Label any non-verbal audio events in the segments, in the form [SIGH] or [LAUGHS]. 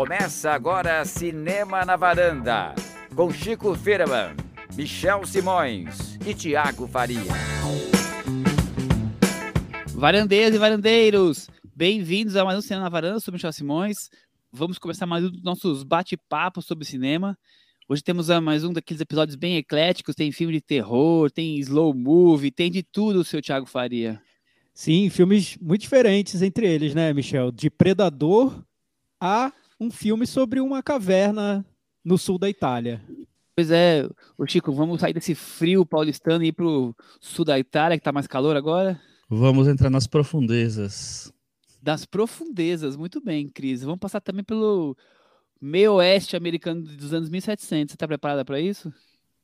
Começa agora Cinema na Varanda, com Chico Firman, Michel Simões e Tiago Faria. Varandeiras e varandeiros, bem-vindos a mais um Cinema na Varanda, eu sou Michel Simões. Vamos começar mais um dos nossos bate-papos sobre cinema. Hoje temos mais um daqueles episódios bem ecléticos, tem filme de terror, tem slow movie, tem de tudo, seu Tiago Faria. Sim, filmes muito diferentes entre eles, né, Michel? De Predador a um filme sobre uma caverna no sul da Itália. Pois é, o Chico, vamos sair desse frio paulistano e ir pro sul da Itália, que tá mais calor agora? Vamos entrar nas profundezas. Das profundezas, muito bem, Cris. Vamos passar também pelo meio oeste americano dos anos 1700. Você tá preparada para isso?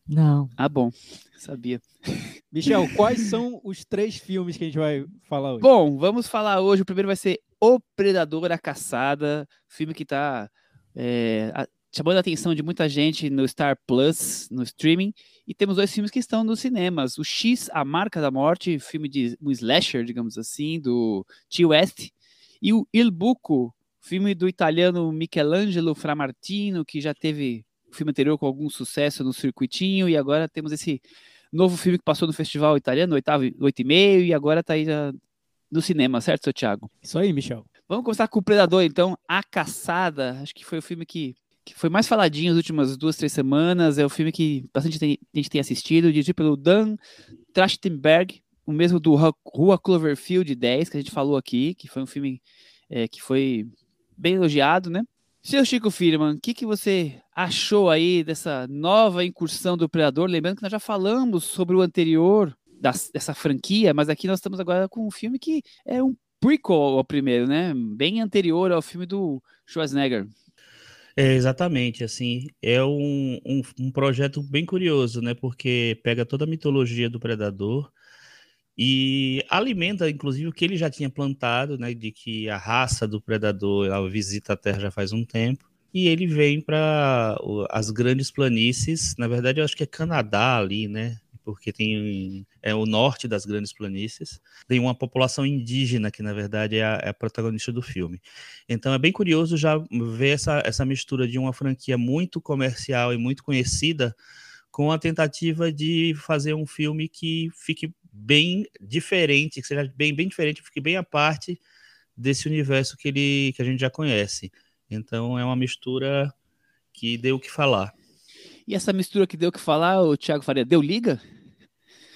Não. Ah, bom. Sabia. [LAUGHS] Michel, quais são os três filmes que a gente vai falar hoje? Bom, vamos falar hoje. O primeiro vai ser O Predador, a Caçada. Filme que está é, chamando a atenção de muita gente no Star Plus, no streaming. E temos dois filmes que estão nos cinemas. O X, A Marca da Morte, filme de um slasher, digamos assim, do T. West. E o Il Buco, filme do italiano Michelangelo Framartino, que já teve filme anterior com algum sucesso no circuitinho, e agora temos esse novo filme que passou no festival italiano, oitavo, oito e meio, e agora está aí no cinema, certo, seu Thiago? Isso aí, Michel. Vamos começar com o Predador, então, A Caçada, acho que foi o filme que, que foi mais faladinho nas últimas duas, três semanas, é o filme que bastante gente tem assistido, dirigido pelo Dan Trachtenberg, o mesmo do Rua Cloverfield 10, que a gente falou aqui, que foi um filme é, que foi bem elogiado, né? Seu Chico Firman, o que, que você achou aí dessa nova incursão do Predador? Lembrando que nós já falamos sobre o anterior dessa franquia, mas aqui nós estamos agora com um filme que é um prequel ao primeiro, né? Bem anterior ao filme do Schwarzenegger. É, exatamente, assim, é um, um, um projeto bem curioso, né? Porque pega toda a mitologia do Predador, e alimenta, inclusive, o que ele já tinha plantado, né, de que a raça do predador ela visita a Terra já faz um tempo, e ele vem para as grandes planícies, na verdade eu acho que é Canadá ali, né, porque tem é o norte das grandes planícies, tem uma população indígena que na verdade é a, é a, protagonista do filme. Então é bem curioso já ver essa, essa mistura de uma franquia muito comercial e muito conhecida com a tentativa de fazer um filme que fique bem diferente, que seja bem, bem diferente, fique bem à parte desse universo que, ele, que a gente já conhece. Então é uma mistura que deu o que falar. E essa mistura que deu o que falar, o Thiago Faria, deu liga?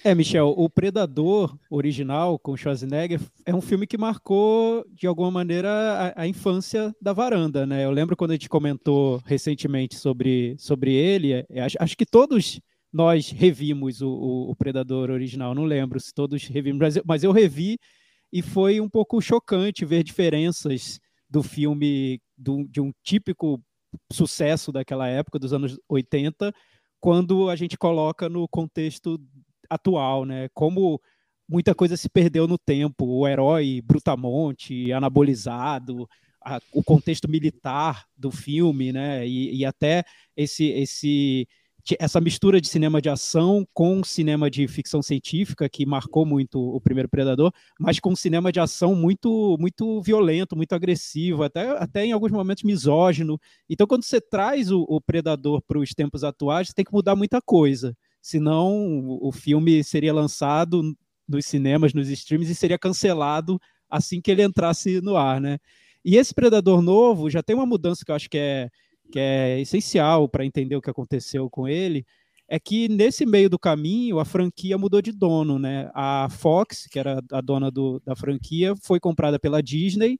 É, Michel, o Predador original com Schwarzenegger é um filme que marcou de alguma maneira a, a, infância da varanda, né? Eu lembro quando a gente comentou recentemente sobre, sobre ele, é, acho, acho que todos nós revimos o, o, o, Predador original. Não lembro se todos revimos, mas eu, mas eu revi e foi um pouco chocante ver diferenças do filme, do, de um típico sucesso daquela época, dos anos 80, quando a gente coloca no contexto atual, né? Como muita coisa se perdeu no tempo, o herói brutamonte, anabolizado, a, o contexto militar do filme, né? E, e até esse esse essa mistura de cinema de ação com cinema de ficção científica que marcou muito o primeiro Predador, mas com cinema de ação muito muito violento, muito agressivo, até, até em alguns momentos misógino. Então, quando você traz o, o Predador para os tempos atuais, você tem que mudar muita coisa. Senão, o, o filme seria lançado nos cinemas, nos streams e seria cancelado assim que ele entrasse no ar, né? E esse Predador novo já tem uma mudança que eu acho que é que é essencial para entender o que aconteceu com ele, é que nesse meio do caminho a franquia mudou de dono, né? A Fox, que era a dona do, da franquia, foi comprada pela Disney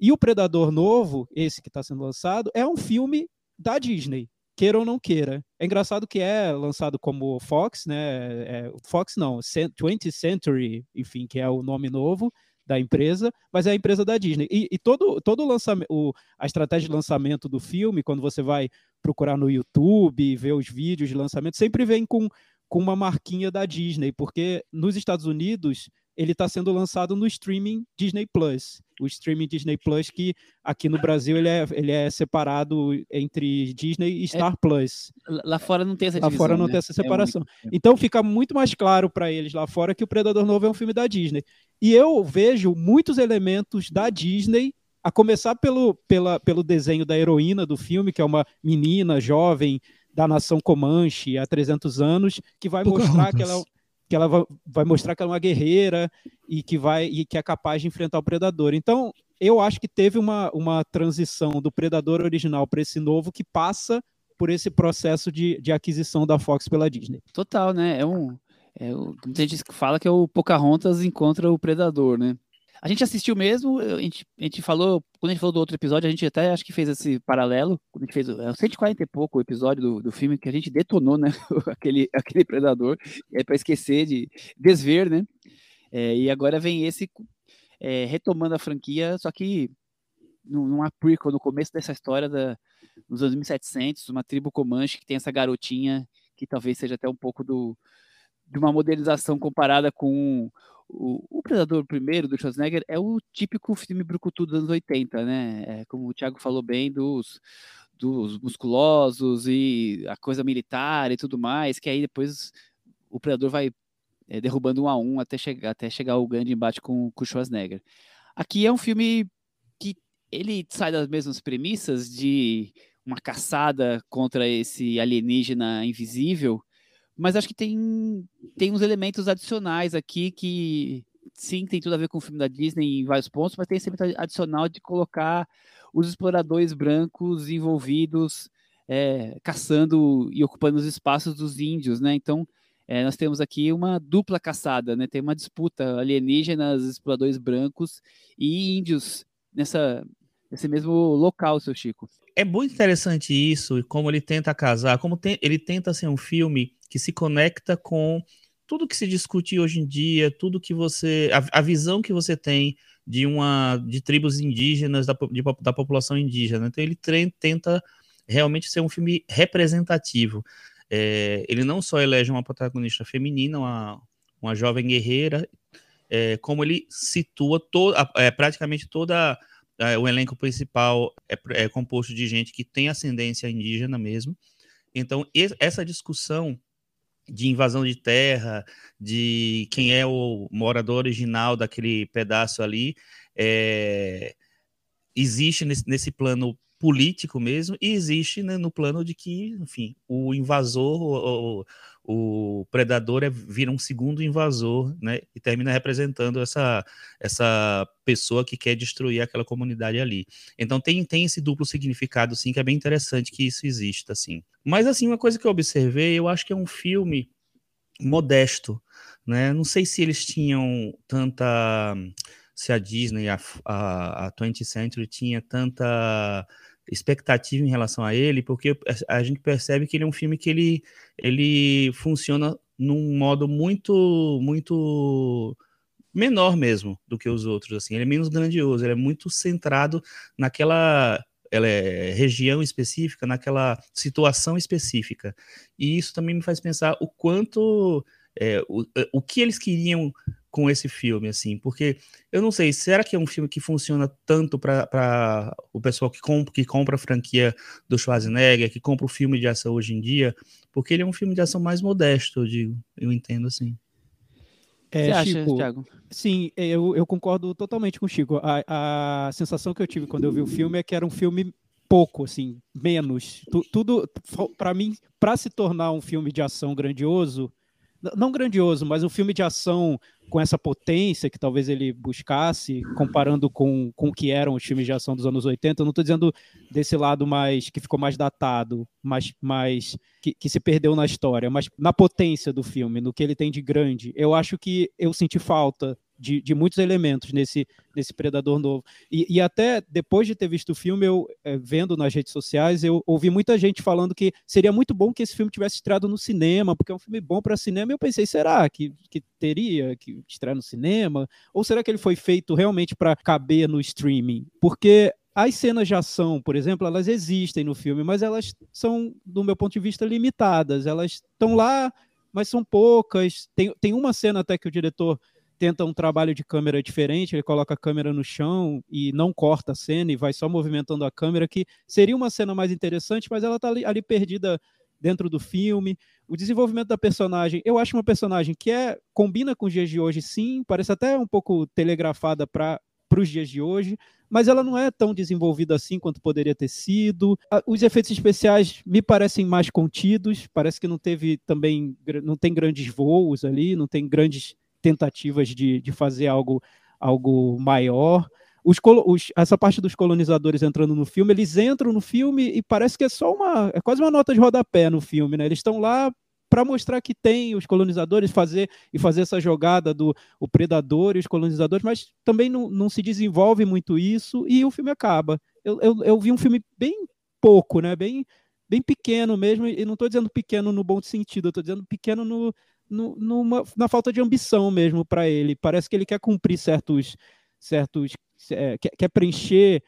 e o Predador novo, esse que está sendo lançado, é um filme da Disney, queira ou não queira. É engraçado que é lançado como Fox, né? É, Fox não, 20th Century, enfim, que é o nome novo da empresa, mas é a empresa da Disney. E, e todo, todo o lançamento, o, a estratégia de lançamento do filme, quando você vai procurar no YouTube, ver os vídeos de lançamento, sempre vem com, com uma marquinha da Disney, porque nos Estados Unidos ele está sendo lançado no streaming Disney Plus. O streaming Disney Plus, que aqui no Brasil ele é, ele é separado entre Disney e Star é, Plus. Lá fora não tem essa divisão, Lá fora não né? tem essa separação. É então fica muito mais claro para eles lá fora que o Predador Novo é um filme da Disney. E eu vejo muitos elementos da Disney A começar pelo, pela, pelo desenho da heroína do filme, que é uma menina jovem da nação Comanche há 300 anos, que vai mostrar que ela, que ela vai, vai mostrar que ela é uma guerreira e que vai e que é capaz de enfrentar o predador. Então, eu acho que teve uma, uma transição do predador original para esse novo que passa por esse processo de, de aquisição da Fox pela Disney. Total, né? É um. É, gente fala que é o Pocahontas encontra o Predador, né? A gente assistiu mesmo, a gente, a gente falou, quando a gente falou do outro episódio, a gente até acho que fez esse paralelo, quando a gente fez é, 140 e pouco o episódio do, do filme, que a gente detonou, né, [LAUGHS] aquele, aquele predador, é para esquecer de desver, né, é, e agora vem esse é, retomando a franquia, só que numa prequel, no começo dessa história da, nos anos 1700, uma tribo Comanche que tem essa garotinha que talvez seja até um pouco do, de uma modelização comparada com o, o Predador primeiro do Schwarzenegger é o típico filme brucutu dos anos 80, né? É, como o Thiago falou bem, dos, dos musculosos e a coisa militar e tudo mais, que aí depois o Predador vai é, derrubando um a um até chegar, até chegar o grande embate com, com o Schwarzenegger. Aqui é um filme que ele sai das mesmas premissas de uma caçada contra esse alienígena invisível, mas acho que tem, tem uns elementos adicionais aqui que sim, tem tudo a ver com o filme da Disney em vários pontos, mas tem esse elemento adicional de colocar os exploradores brancos envolvidos é, caçando e ocupando os espaços dos índios, né? Então, é, nós temos aqui uma dupla caçada, né? Tem uma disputa alienígenas, exploradores brancos e índios nessa, nesse mesmo local, seu Chico. É muito interessante isso, como ele tenta casar, como ele tenta ser um filme que se conecta com tudo que se discute hoje em dia, tudo que você. a, a visão que você tem de uma de tribos indígenas, da, de, da população indígena. Então ele tenta realmente ser um filme representativo. É, ele não só elege uma protagonista feminina, uma, uma jovem guerreira, é, como ele situa to, é, praticamente toda é, o elenco principal é, é, composto de gente que tem ascendência indígena mesmo. Então, essa discussão de invasão de terra, de quem é o morador original daquele pedaço ali, é, existe nesse, nesse, plano político mesmo, e existe né, no plano de que, enfim, o invasor, o, o, predador é, vira um segundo invasor, né, e termina representando essa, essa pessoa que quer destruir aquela comunidade ali. Então tem, tem esse duplo significado, sim, que é bem interessante que isso exista, assim. Mas, assim, uma coisa que eu observei, eu acho que é um filme modesto, né? Não sei se eles tinham tanta... Se a Disney, a, a, a 20th Century tinha tanta expectativa em relação a ele, porque a gente percebe que ele é um filme que ele, ele funciona num modo muito muito menor mesmo do que os outros assim ele é menos grandioso ele é muito centrado naquela ela é região específica, naquela situação específica. E isso também me faz pensar o quanto é, o, é, o que eles queriam com esse filme, assim, porque eu não sei, será que é um filme que funciona tanto para o pessoal que compra, que compra a franquia do Schwarzenegger, que compra o filme de ação hoje em dia? Porque ele é um filme de ação mais modesto, eu digo, eu entendo assim. É, Você acha, Chico, Thiago? Sim, eu, eu concordo totalmente com o Chico. A, a sensação que eu tive quando eu vi o filme é que era um filme pouco, assim, menos. Tu, tudo, para mim, para se tornar um filme de ação grandioso, não grandioso, mas um filme de ação com essa potência que talvez ele buscasse, comparando com, com o que eram os filmes de ação dos anos 80. Eu não estou dizendo desse lado mais que ficou mais datado, mais, mais que, que, se perdeu na história, mas na potência do filme, no que ele tem de grande. Eu acho que eu senti falta de, de muitos elementos nesse, nesse Predador novo. E, e até depois de ter visto o filme, eu é, vendo nas redes sociais, eu ouvi muita gente falando que seria muito bom que esse filme tivesse estreado no cinema, porque é um filme bom para cinema. E eu pensei, será que, que teria que estrear no cinema? Ou será que ele foi feito realmente para caber no streaming? Porque as cenas de ação, por exemplo, elas existem no filme, mas elas são, do meu ponto de vista, limitadas. Elas estão lá, mas são poucas. Tem, tem uma cena até que o diretor tenta um trabalho de câmera diferente, ele coloca a câmera no chão e não corta a cena e vai só movimentando a câmera, que seria uma cena mais interessante, mas ela está ali, ali, perdida dentro do filme. O desenvolvimento da personagem, eu acho uma personagem que é combina com os dias de hoje, sim, parece até um pouco telegrafada para os dias de hoje, mas ela não é tão desenvolvida assim quanto poderia ter sido. Os efeitos especiais me parecem mais contidos, parece que não teve também, não tem grandes voos ali, não tem grandes tentativas de, de fazer algo, algo maior. Os, os, essa parte dos colonizadores entrando no filme, eles entram no filme e parece que é só uma, é quase uma nota de rodapé no filme, né? Eles estão lá para mostrar que tem os colonizadores fazer e fazer essa jogada do o predador e os colonizadores, mas também não, não se desenvolve muito isso e o filme acaba. Eu, eu, eu vi um filme bem pouco, né? Bem, bem pequeno mesmo, e não estou dizendo pequeno no bom sentido, estou dizendo pequeno no, no, numa, na falta de ambição mesmo para ele. Parece que ele quer cumprir certos. certos é, quer, quer preencher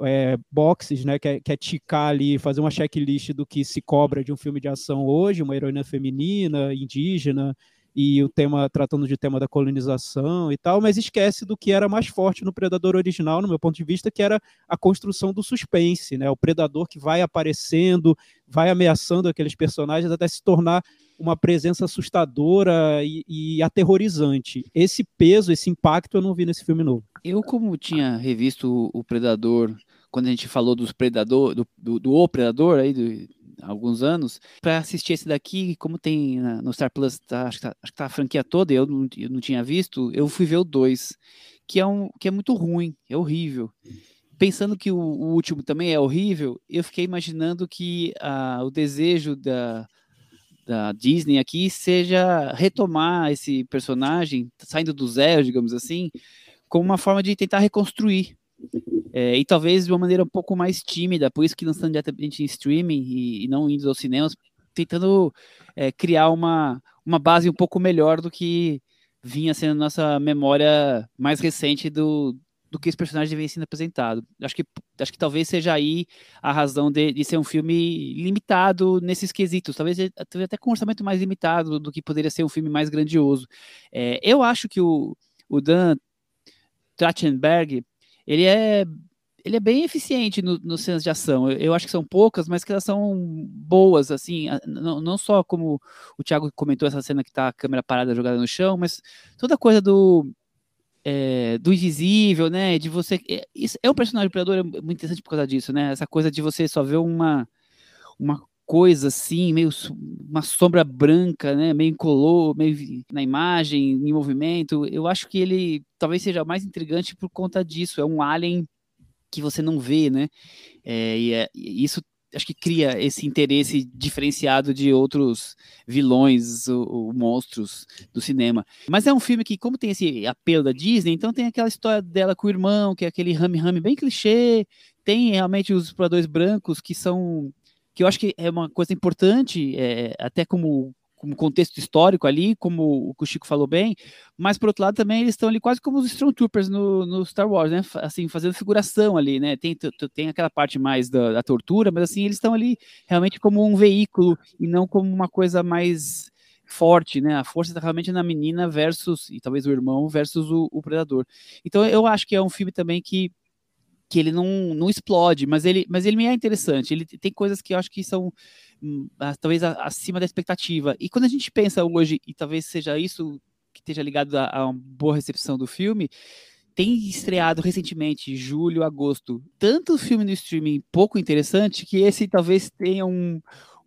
é, boxes, né? Quer, quer ticar ali, fazer uma checklist do que se cobra de um filme de ação hoje, uma heroína feminina, indígena, e o tema tratando de tema da colonização e tal, mas esquece do que era mais forte no Predador original, no meu ponto de vista, que era a construção do suspense, né? O predador que vai aparecendo, vai ameaçando aqueles personagens até se tornar uma presença assustadora e, e aterrorizante. Esse peso, esse impacto eu não vi nesse filme novo. Eu, como tinha revisto o Predador, quando a gente falou dos Predador, do, do, do O Predador aí, do, alguns anos, para assistir esse daqui, como tem no Star Plus, tá, acho, que tá, acho que tá a franquia toda, eu não, eu não tinha visto, eu fui ver o 2, que, é um, que é muito ruim, é horrível. Pensando que o, o último também é horrível, eu fiquei imaginando que ah, o desejo da, da Disney aqui seja retomar esse personagem, saindo do zero, digamos assim, como uma forma de tentar reconstruir. É, e talvez de uma maneira um pouco mais tímida, por isso que lançando diretamente em streaming e, e não indo aos cinemas, tentando é, criar uma, uma base um pouco melhor do que vinha sendo nossa memória mais recente do, do que esse personagem vem sendo apresentado. Acho que, acho que talvez seja aí a razão de, de ser um filme limitado nesses quesitos, talvez até com um orçamento mais limitado do que poderia ser um filme mais grandioso. É, eu acho que o, o Dan Trachtenberg, ele é ele é bem eficiente nos no cenas de ação. Eu, eu, acho que são poucas, mas que elas são boas, assim, não, não só como o Thiago comentou essa cena que tá a câmera parada jogada no chão, mas toda coisa do é, do invisível, né? De você. É, isso é um personagem predador é muito interessante por causa disso, né? Essa coisa de você só ver uma, uma coisa assim, meio uma sombra branca, né? Meio incolor, meio na imagem, em movimento. Eu acho que ele talvez seja mais intrigante por conta disso. É um alien que você não vê, né? É, e, é, e isso acho que cria esse interesse diferenciado de outros vilões ou, ou, monstros do cinema. Mas é um filme que, como tem esse apelo da Disney, então tem aquela história dela com o irmão, que é aquele rame-rame bem clichê, tem realmente os exploradores brancos que são que eu acho que é uma coisa importante, é, até como como contexto histórico ali, como o Chico falou bem, mas por outro lado também eles estão ali quase como os Stormtroopers no, no Star Wars, né? Assim, fazendo figuração ali, né? Tem, tem aquela parte mais da, da tortura, mas assim, eles estão ali realmente como um veículo e não como uma coisa mais forte, né? A força está realmente na menina versus, e talvez o irmão versus o, o predador. Então eu acho que é um filme também que que ele não, não explode, mas ele, mas ele me é interessante. Ele tem coisas que eu acho que são hum, talvez acima da expectativa. E quando a gente pensa hoje, e talvez seja isso que esteja ligado a, a uma boa recepção do filme, tem estreado recentemente, julho, agosto, tanto filme no streaming pouco interessante que esse talvez tenha um,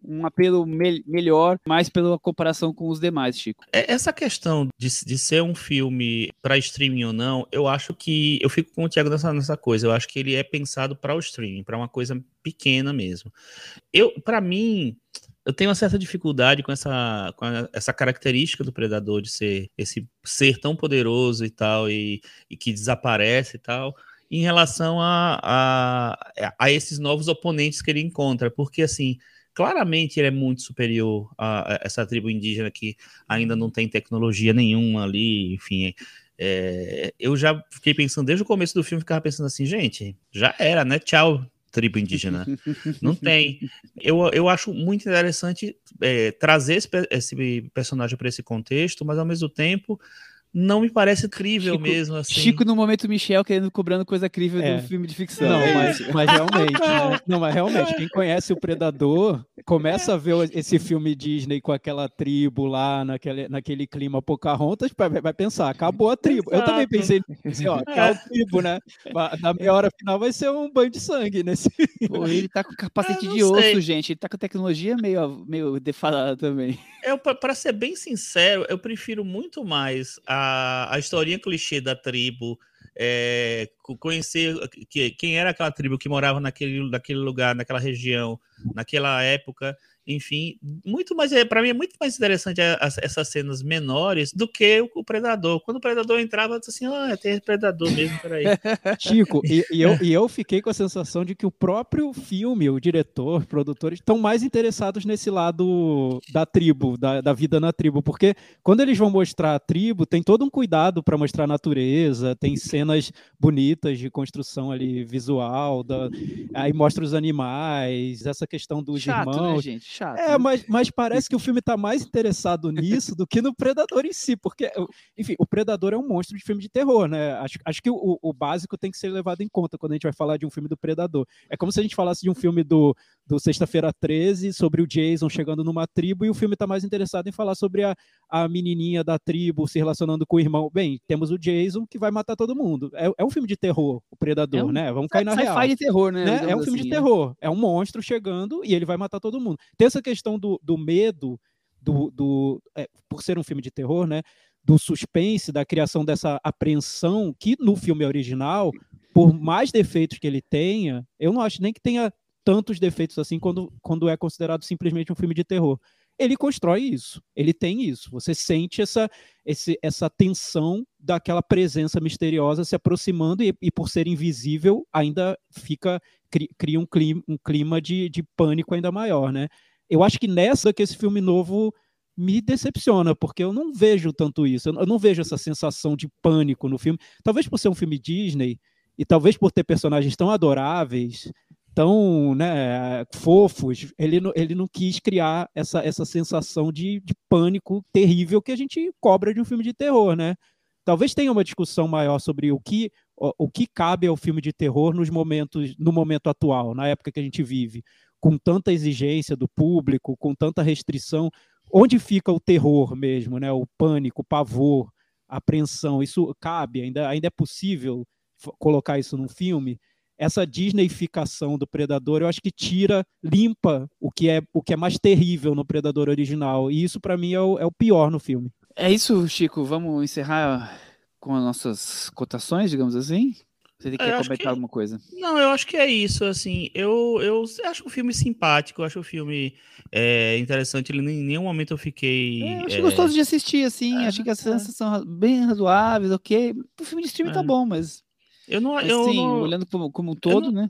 um apelo me melhor, mais pela comparação com os demais, Chico. É, essa questão de, de ser um filme para streaming ou não, eu acho que eu fico com o Thiago nessa, nessa coisa. Eu acho que ele é pensado para o streaming, para uma coisa pequena mesmo. Eu, para mim, eu tenho uma certa dificuldade com essa, com essa característica do predador de ser esse ser tão poderoso e tal e, e que desaparece e tal em relação a, a, a esses novos oponentes que ele encontra, porque assim claramente ele é muito superior a, essa tribo indígena que ainda não tem tecnologia nenhuma ali, enfim. É, eu já fiquei pensando, desde o começo do filme, ficava pensando assim, gente, já era, né? Tchau, tribo indígena. não tem. Eu, eu acho muito interessante é, trazer esse, esse personagem para esse contexto, mas ao mesmo tempo não me parece crível Chico, mesmo. Assim. Chico, no momento, Michel querendo cobrando coisa crível é. do filme de ficção. Não, mas, mas [LAUGHS] realmente, né? não, mas realmente, quem conhece o Predador começa a ver esse filme Disney com aquela tribo lá, naquele, naquele clima Pocahontas, vai, vai pensar, acabou a tribo. Exato. Eu também pensei, assim, ó, acabou é. a tribo, né? Na meia hora final vai ser um banho de sangue nesse Pô, ele tá com capacete de osso, sei. gente. Ele tá com tecnologia meio, meio defalada também. Eu, para ser bem sincero, eu prefiro muito mais a, a historinha clichê da tribo, é, conhecer que, quem era aquela tribo que morava naquele, naquele lugar, naquela região, naquela época, enfim, muito mais é, para mim é muito mais interessante essas cenas menores do que o, o predador. Quando o predador entrava, eu assim, ah, tem predador mesmo, peraí. [LAUGHS] Chico, e, e, eu, e eu fiquei com a sensação de que o próprio filme, o diretor, os produtores, estão mais interessados nesse lado da tribo, da, da vida na tribo, porque quando eles vão mostrar a tribo, tem todo um cuidado para mostrar a natureza, tem cenas bonitas de construção ali visual, da, aí mostra os animais, essa questão dos Chato, né, irmãos. Né, gente? Chato. É, né? mas, mas parece que o filme está mais interessado nisso do que no Predador em si, porque, enfim, o Predador é um monstro de filme de terror, né? Acho, acho que o, o básico tem que ser levado em conta quando a gente vai falar de um filme do Predador. É como se a gente falasse de um filme do, do Sexta-feira 13 sobre o Jason chegando numa tribo e o filme está mais interessado em falar sobre a, a menininha da tribo se relacionando com o irmão. Bem, temos o Jason que vai matar todo mundo. É, é um filme de terror, o Predador, é um, né? Vamos cair na real. de terror, né? né? É um filme assim, de né? terror. É um monstro chegando e ele vai matar todo mundo. Tem essa questão do, do medo, do, do é, por ser um filme de terror, né? Do suspense, da criação dessa apreensão, que no filme original, por mais defeitos que ele tenha, eu não acho nem que tenha tantos defeitos assim quando, quando é considerado simplesmente um filme de terror. Ele constrói isso, ele tem isso. Você sente essa, esse, essa tensão daquela presença misteriosa se aproximando e, e por ser invisível ainda fica cria um clima, um clima de, de pânico ainda maior, né? eu acho que nessa que esse filme novo me decepciona, porque eu não vejo tanto isso, eu não vejo essa sensação de pânico no filme. Talvez por ser um filme Disney, e talvez por ter personagens tão adoráveis, tão né, fofos, ele ele não quis criar essa, essa sensação de, de pânico terrível que a gente cobra de um filme de terror, né? Talvez tenha uma discussão maior sobre o que, o, o que cabe ao filme de terror nos momentos, no momento atual, na época que a gente vive com tanta exigência do público, com tanta restrição, onde fica o terror mesmo, né? O pânico, o pavor, a apreensão, isso cabe, ainda, ainda é possível colocar isso num filme? Essa Disneyficação do Predador, eu acho que tira, limpa o que é o que é mais terrível no Predador original, e isso para mim é o, é o pior no filme. É isso, Chico. Vamos encerrar com as nossas cotações, digamos assim? Você quer comentar que... alguma coisa? Não, eu acho que é isso, assim, eu, eu acho o filme simpático, eu acho o filme é, interessante, ele, em nenhum momento eu fiquei... É, eu achei é... gostoso de assistir, assim, é, achei que as cenas são bem razoáveis, ok, o filme de streaming tá é. bom, mas... Eu não... Assim, eu não... olhando como, como um todo, não... né?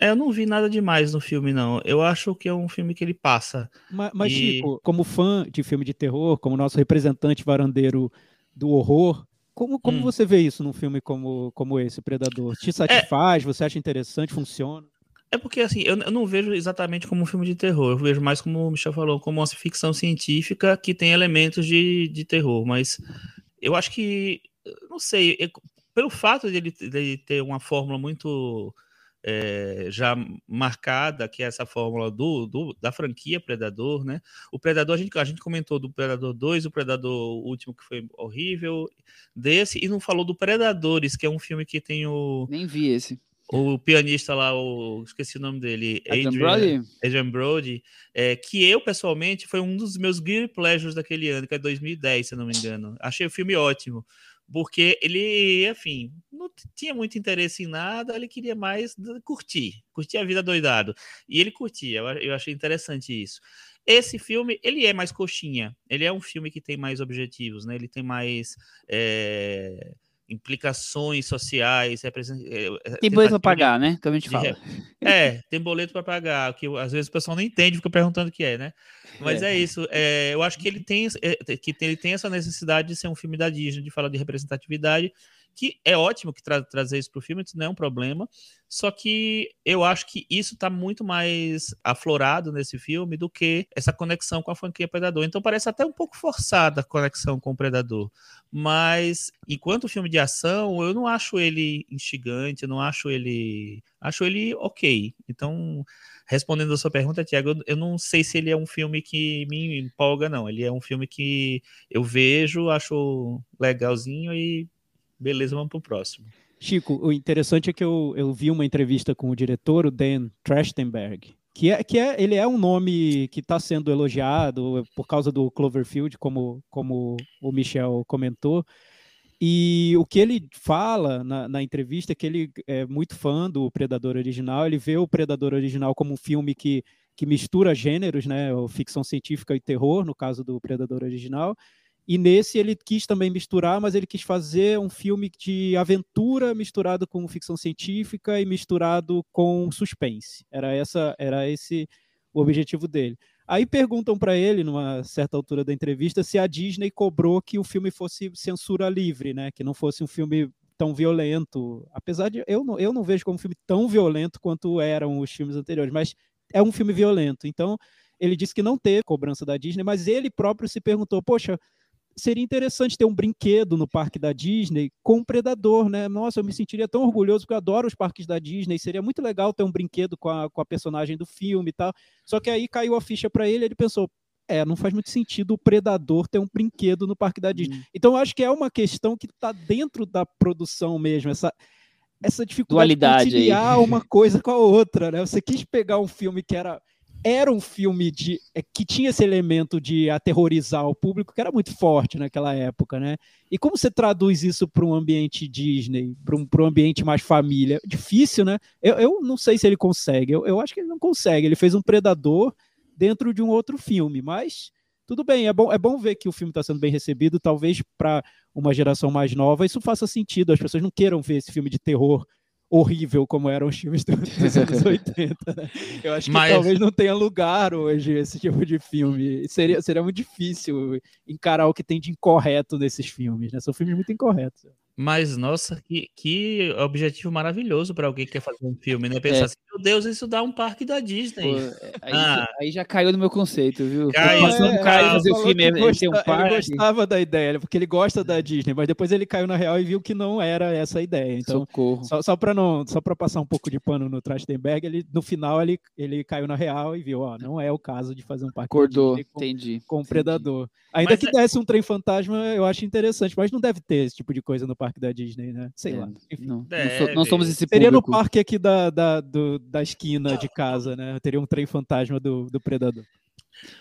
É, eu não vi nada demais no filme, não. Eu acho que é um filme que ele passa. Mas, mas e... Chico, como fã de filme de terror, como nosso representante varandeiro do horror, como, como hum. você vê isso num filme como, como esse, Predador? Te é satisfaz? É... Você acha interessante? Funciona? É porque, assim, eu, eu, não vejo exatamente como um filme de terror. Eu vejo mais, como o Michel falou, como uma ficção científica que tem elementos de, de terror. Mas eu acho que, não sei, pelo fato de ele, de ele ter uma fórmula muito é, já marcada, que é essa fórmula do, do, da franquia Predador, né? O Predador, a gente, a gente comentou do Predador 2, o Predador último que foi horrível, desse, e não falou do Predadores, que é um filme que tem o. Nem vi esse. O pianista lá, o, esqueci o nome dele, Adrian, Adrian Brody, Adrian Brody é, que eu, pessoalmente, foi um dos meus guilty pleasures daquele ano, que é 2010, se não me engano. Achei o filme ótimo porque ele, enfim, não tinha muito interesse em nada, ele queria mais curtir, curtir a vida doidado. E ele curtia, eu achei interessante isso. Esse filme, ele é mais coxinha, ele é um filme que tem mais objetivos, né? Ele tem mais é, implicações sociais. É, [LAUGHS] é, tem boleto para pagar, né? Como a gente fala. É, tem boleto para pagar, que às vezes o pessoal não entende, fica perguntando o que é, né? Mas é, é isso. É, eu acho que ele tem, que ele tem essa necessidade de ser um filme da Disney, de falar de representatividade, que é ótimo que tra trazer isso para o filme, isso não é um problema. Só que eu acho que isso está muito mais aflorado nesse filme do que essa conexão com a franquia Predador. Então parece até um pouco forçada a conexão com o Predador. Mas enquanto filme de ação, eu não acho ele instigante, eu não acho ele. Acho ele ok. Então respondendo a sua pergunta, Tiago, eu, eu, não sei se ele é um filme que me empolga, não. Ele é um filme que eu vejo, acho legalzinho e beleza, vamos pro próximo. Chico, o interessante é que eu, eu vi uma entrevista com o diretor, o Dan Trachtenberg, que é, que é ele é um nome que está sendo elogiado por causa do Cloverfield, como, como o Michel comentou. E o que ele fala na, na, entrevista é que ele é muito fã do Predador original, ele vê o Predador original como um filme que, que mistura gêneros, né, ficção científica e terror, no caso do Predador original, e nesse ele quis também misturar, mas ele quis fazer um filme de aventura misturado com ficção científica e misturado com suspense. Era essa, era esse o objetivo dele. Aí perguntam para ele, numa certa altura da entrevista, se a Disney cobrou que o filme fosse censura livre, né? Que não fosse um filme tão violento. Apesar de eu não, eu não vejo como um filme tão violento quanto eram os filmes anteriores, mas é um filme violento. Então, ele disse que não teve cobrança da Disney, mas ele próprio se perguntou: poxa, seria interessante ter um brinquedo no parque da Disney com um predador, né? Nossa, eu me sentiria tão orgulhoso porque eu adoro os parques da Disney. Seria muito legal ter um brinquedo com a, com a personagem do filme e tal. Só que aí caiu a ficha para ele, ele pensou. É, não faz muito sentido o predador ter um brinquedo no parque da Disney. Hum. Então, eu acho que é uma questão que está dentro da produção mesmo, essa, essa dificuldade Dualidade de conciliar aí. uma coisa com a outra, né? Você quis pegar um filme que era era um filme de é, que tinha esse elemento de aterrorizar o público que era muito forte naquela época, né? E como você traduz isso para um ambiente Disney, para um, um ambiente mais família? Difícil, né? Eu, eu não sei se ele consegue. Eu, eu acho que ele não consegue. Ele fez um Predador dentro de um outro filme, mas tudo bem. É bom, é bom ver que o filme está sendo bem recebido. Talvez para uma geração mais nova isso faça sentido. As pessoas não queiram ver esse filme de terror horrível como eram os filmes dos [LAUGHS] anos 80. Né? Eu acho que Mas... talvez não tenha lugar hoje esse tipo de filme. Seria, seria muito difícil encarar o que tem de incorreto nesses filmes, né? São filmes muito incorretos. Mas, nossa, que, que objetivo maravilhoso para alguém que quer fazer um filme, né? Pensar é. assim, meu Deus, isso dá um parque da Disney. Pô, é, aí, ah. aí, já caiu no meu conceito, viu? Caiu, é, não cai fazer o filme, ele, gosta, um parque. ele gostava da ideia, porque ele gosta da Disney, mas depois ele caiu na real e viu que não era essa a ideia. Então, Socorro. Só, só para não, só para passar um pouco de pano no Trachtenberg, ele no final ele, ele caiu na real e viu, ó, não é o caso de fazer um parque Acordou, com, entendi. com um predador. Ainda mas que é... desse um trem fantasma, eu acho interessante, mas não deve ter esse tipo de coisa no parque da Disney, né? Sei é, lá. Não, não, não, somos esse Seria público. no parque aqui da, da, do, da esquina de casa, né? Teria um trem fantasma do, do Predador.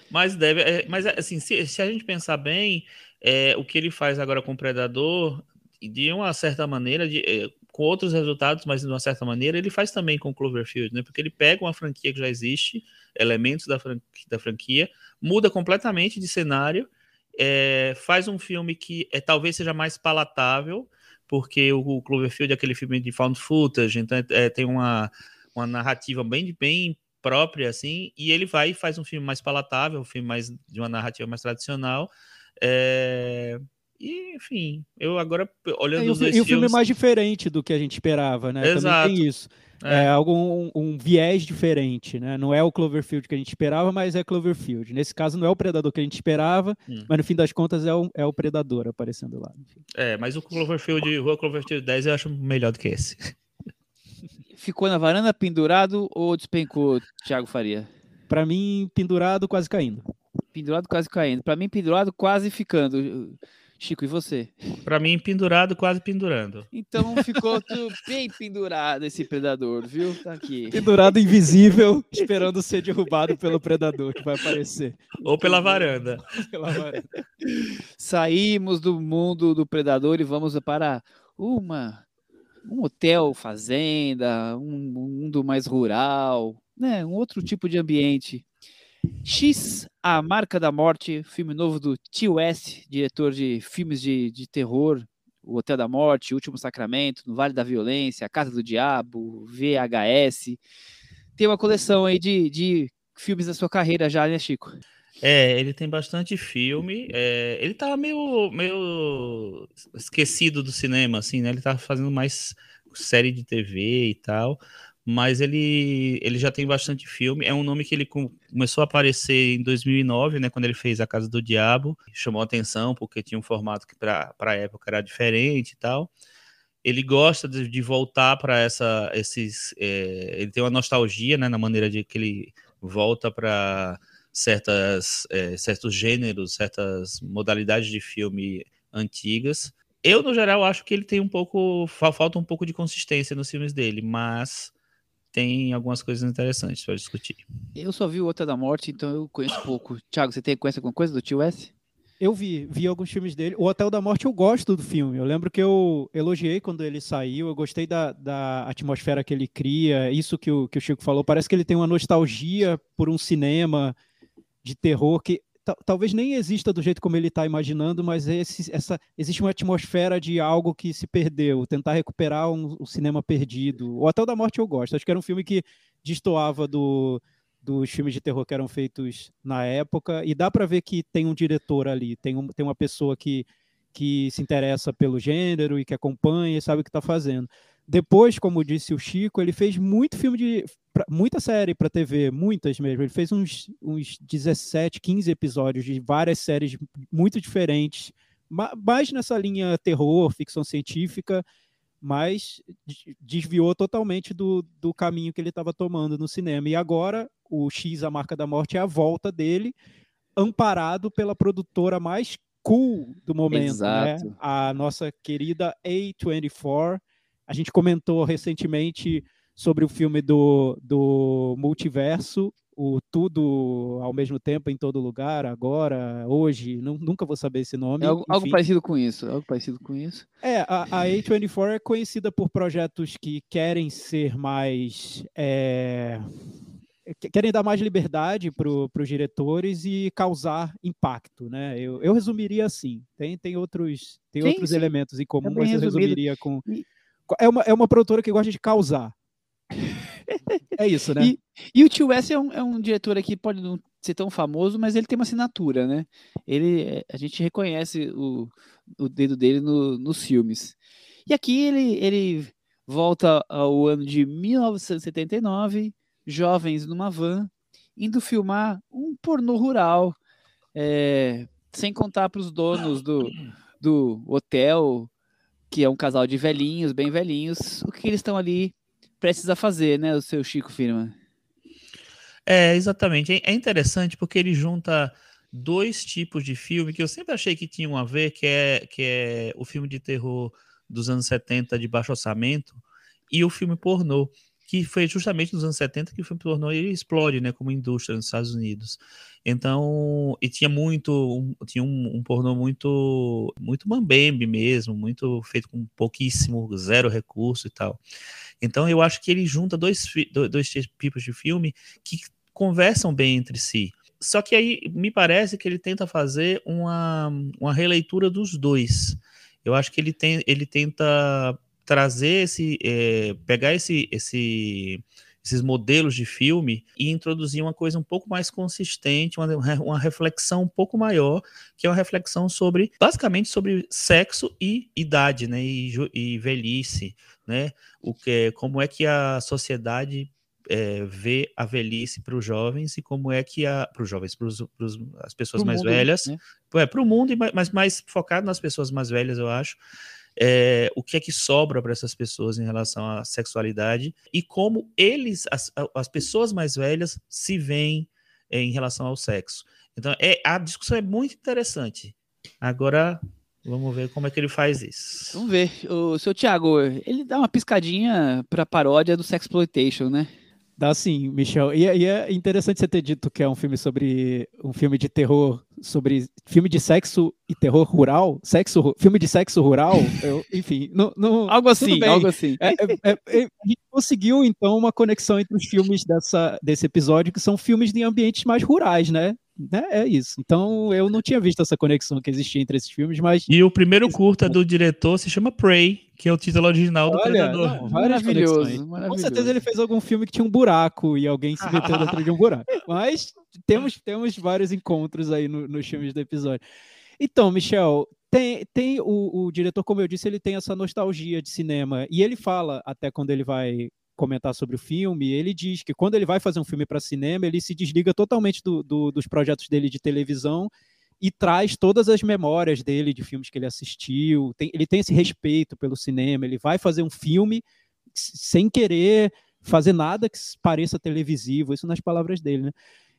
Mas deve, é, mas assim, se, se, a gente pensar bem, é, o que ele faz agora com o Predador, de uma certa maneira, de, é, com outros resultados, mas de uma certa maneira, ele faz também com o Cloverfield, né? Porque ele pega uma franquia que já existe, elementos da franquia, da franquia muda completamente de cenário, é, faz um filme que é, talvez seja mais palatável, porque o, Cloverfield é aquele filme de found footage, então é, é, tem uma, uma narrativa bem, bem própria, assim, e ele vai e faz um filme mais palatável, um filme mais de uma narrativa mais tradicional. É... E, enfim, eu agora, olhando é, os dois E o filme é mais diferente do que a gente esperava, né? Exato. Também tem isso. É, é algum um, um, viés diferente, né? Não é o Cloverfield que a gente esperava, mas é Cloverfield. Nesse caso, não é o Predador que a gente esperava, hum. mas no fim das contas é o, é o Predador aparecendo lá. É, mas o Cloverfield, o Cloverfield 10 eu acho melhor do que esse. Ficou na varanda pendurado ou despencou, Thiago Faria? Para mim, pendurado, quase caindo. Pendurado, quase caindo. Para mim, pendurado, quase ficando. Chico, e você? Para mim, pendurado, quase pendurando. Então ficou bem pendurado esse predador, viu? Tá aqui. Pendurado invisível, esperando ser derrubado pelo predador que vai aparecer. Ou pela varanda. pela varanda. Saímos do mundo do predador e vamos para uma um hotel, fazenda, um mundo mais rural, né? Um outro tipo de ambiente. X, A Marca da Morte, filme novo do T.O.S., diretor de filmes de, de terror, O Hotel da Morte, O Último Sacramento, No Vale da Violência, A Casa do Diabo, VHS. Tem uma coleção aí de, de filmes da sua carreira já, né, Chico? É, ele tem bastante filme. É, ele tá meio, meio esquecido do cinema, assim, né? Ele tá fazendo mais série de TV e tal. Mas ele, ele já tem bastante filme. É um nome que ele começou a aparecer em 2009, né? Quando ele fez A Casa do Diabo. Chamou atenção porque tinha um formato que para a época era diferente e tal ele gosta de, de voltar para essa esses é, ele tem uma nostalgia né, na maneira de que ele volta para certas é, certos gêneros certas modalidades de filme antigas eu no geral acho que ele tem um pouco falta um pouco de consistência nos filmes dele mas tem algumas coisas interessantes para discutir eu só vi o Outra da Morte então eu conheço pouco Thiago você tem conhece alguma coisa do Tio S eu vi, vi alguns filmes dele. O Hotel da Morte eu gosto do filme. Eu lembro que eu elogiei quando ele saiu. Eu gostei da, da atmosfera que ele cria. Isso que o, que o Chico falou. Parece que ele tem uma nostalgia por um cinema de terror que talvez nem exista do jeito como ele está imaginando, mas esse, essa, existe uma atmosfera de algo que se perdeu, tentar recuperar um, um cinema perdido. O Hotel da Morte eu gosto. Acho que era um filme que destoava do, dos filmes de terror que eram feitos na época, e dá para ver que tem um diretor ali, tem, um, tem uma pessoa que, que se interessa pelo gênero e que acompanha e sabe o que está fazendo. Depois, como disse o Chico, ele fez muito filme de. muita série para TV, muitas mesmo. Ele fez uns, uns 17, 15 episódios de várias séries muito diferentes, mais nessa linha terror, ficção científica, mas desviou totalmente do, do caminho que ele estava tomando no cinema. E agora, o X, a marca da morte, é a volta dele, amparado pela produtora mais cool do momento, né? A nossa querida A24. A gente comentou recentemente sobre o filme do, do multiverso o tudo ao mesmo tempo em todo lugar, agora, hoje, não, nunca vou saber esse nome. É algo, algo, parecido com isso, algo parecido com isso. É, a, a A24 é conhecida por projetos que querem ser mais. É, querem dar mais liberdade para os diretores e causar impacto, né? Eu, eu resumiria assim. Tem, tem outros, tem sim, outros sim. elementos em comum, mas eu resumiria com. É uma, é uma produtora que gosta de causar. É isso, né? E, e o Tio S é um, é um diretor aqui, pode não ser tão famoso, mas ele tem uma assinatura, né? Ele, a gente reconhece o, o dedo dele no, nos filmes. E aqui ele, ele volta ao ano de 1979, jovens numa van, indo filmar um pornô rural, é, sem contar para os donos do, do hotel, que é um casal de velhinhos, bem velhinhos, o que eles estão ali precisa fazer, né, o seu Chico Firma? É, exatamente. É interessante porque ele junta dois tipos de filme que eu sempre achei que tinham a ver, que é, que é o filme de terror dos anos 70 de baixo orçamento e o filme pornô, que foi justamente nos anos 70 que o filme pornô explode, né, como indústria nos Estados Unidos. Então, e tinha muito, um, tinha um, um pornô muito, muito mambembe mesmo, muito feito com pouquíssimo, zero recurso e tal. Então eu acho que ele junta dois, dois tipos de filme que conversam bem entre si. Só que aí me parece que ele tenta fazer uma, uma releitura dos dois. Eu acho que ele, tem, ele tenta trazer esse. É, pegar esse, esse, esses modelos de filme e introduzir uma coisa um pouco mais consistente, uma, uma reflexão um pouco maior, que é uma reflexão sobre, basicamente, sobre sexo e idade, né? E, e velhice né? O que, como é que a sociedade é, vê a velhice para os jovens e como é que a para os jovens, para as pessoas pro mais mundo, velhas, né? é, para o mundo, mas mais focado nas pessoas mais velhas, eu acho. É, o que é que sobra para essas pessoas em relação à sexualidade e como eles, as, as pessoas mais velhas, se veem é, em relação ao sexo. Então, é, a discussão é muito interessante. Agora, Vamos ver como é que ele faz isso. Vamos ver. O seu Thiago, ele dá uma piscadinha pra paródia do Sexploitation, né? Dá sim, Michel. E, é, e, é interessante você ter dito que é um filme sobre um filme de terror, sobre filme de sexo e terror rural, sexo, filme de sexo rural, [LAUGHS] eu, enfim, no, no, algo assim, algo assim. É, é, é, é, a gente conseguiu então uma conexão entre os filmes dessa, desse episódio que são filmes de ambientes mais rurais, né? Né, é isso. Então eu não tinha visto essa conexão que existia entre esses filmes, mas. E o primeiro curta do diretor se chama Prey, que é o título original do Olha, Predador. não, Maravilhoso, Com certeza ele fez algum filme que tinha um buraco e alguém se meteu dentro de um buraco. [LAUGHS] Mas temos, temos vários encontros aí no, nos filmes do episódio. Então, Michel, tem, tem o, o diretor, como eu disse, ele tem essa nostalgia de cinema. E ele fala, até quando ele vai comentar sobre o filme, ele diz que quando ele vai fazer um filme para cinema, ele se desliga totalmente do, do, dos projetos dele de televisão e traz todas as memórias dele de filmes que ele assistiu. Tem, ele tem esse respeito pelo cinema, ele vai fazer um filme sem querer fazer nada que pareça televisivo, isso nas palavras dele, né?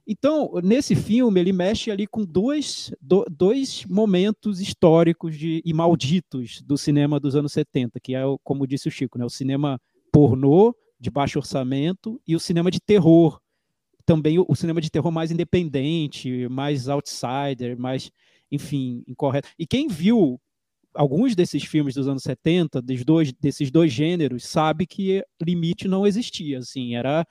Então, nesse filme, ele mexe ali com dois, do, dois momentos históricos de, e malditos do cinema dos anos 70, que é, como disse o Chico, né, o cinema pornô de baixo orçamento e o cinema de terror. Também o, cinema de terror mais independente, mais outsider, mais, enfim, incorreto. E quem viu alguns desses filmes dos anos 70, dos dois, desses dois gêneros, sabe que limite não existia. Assim, era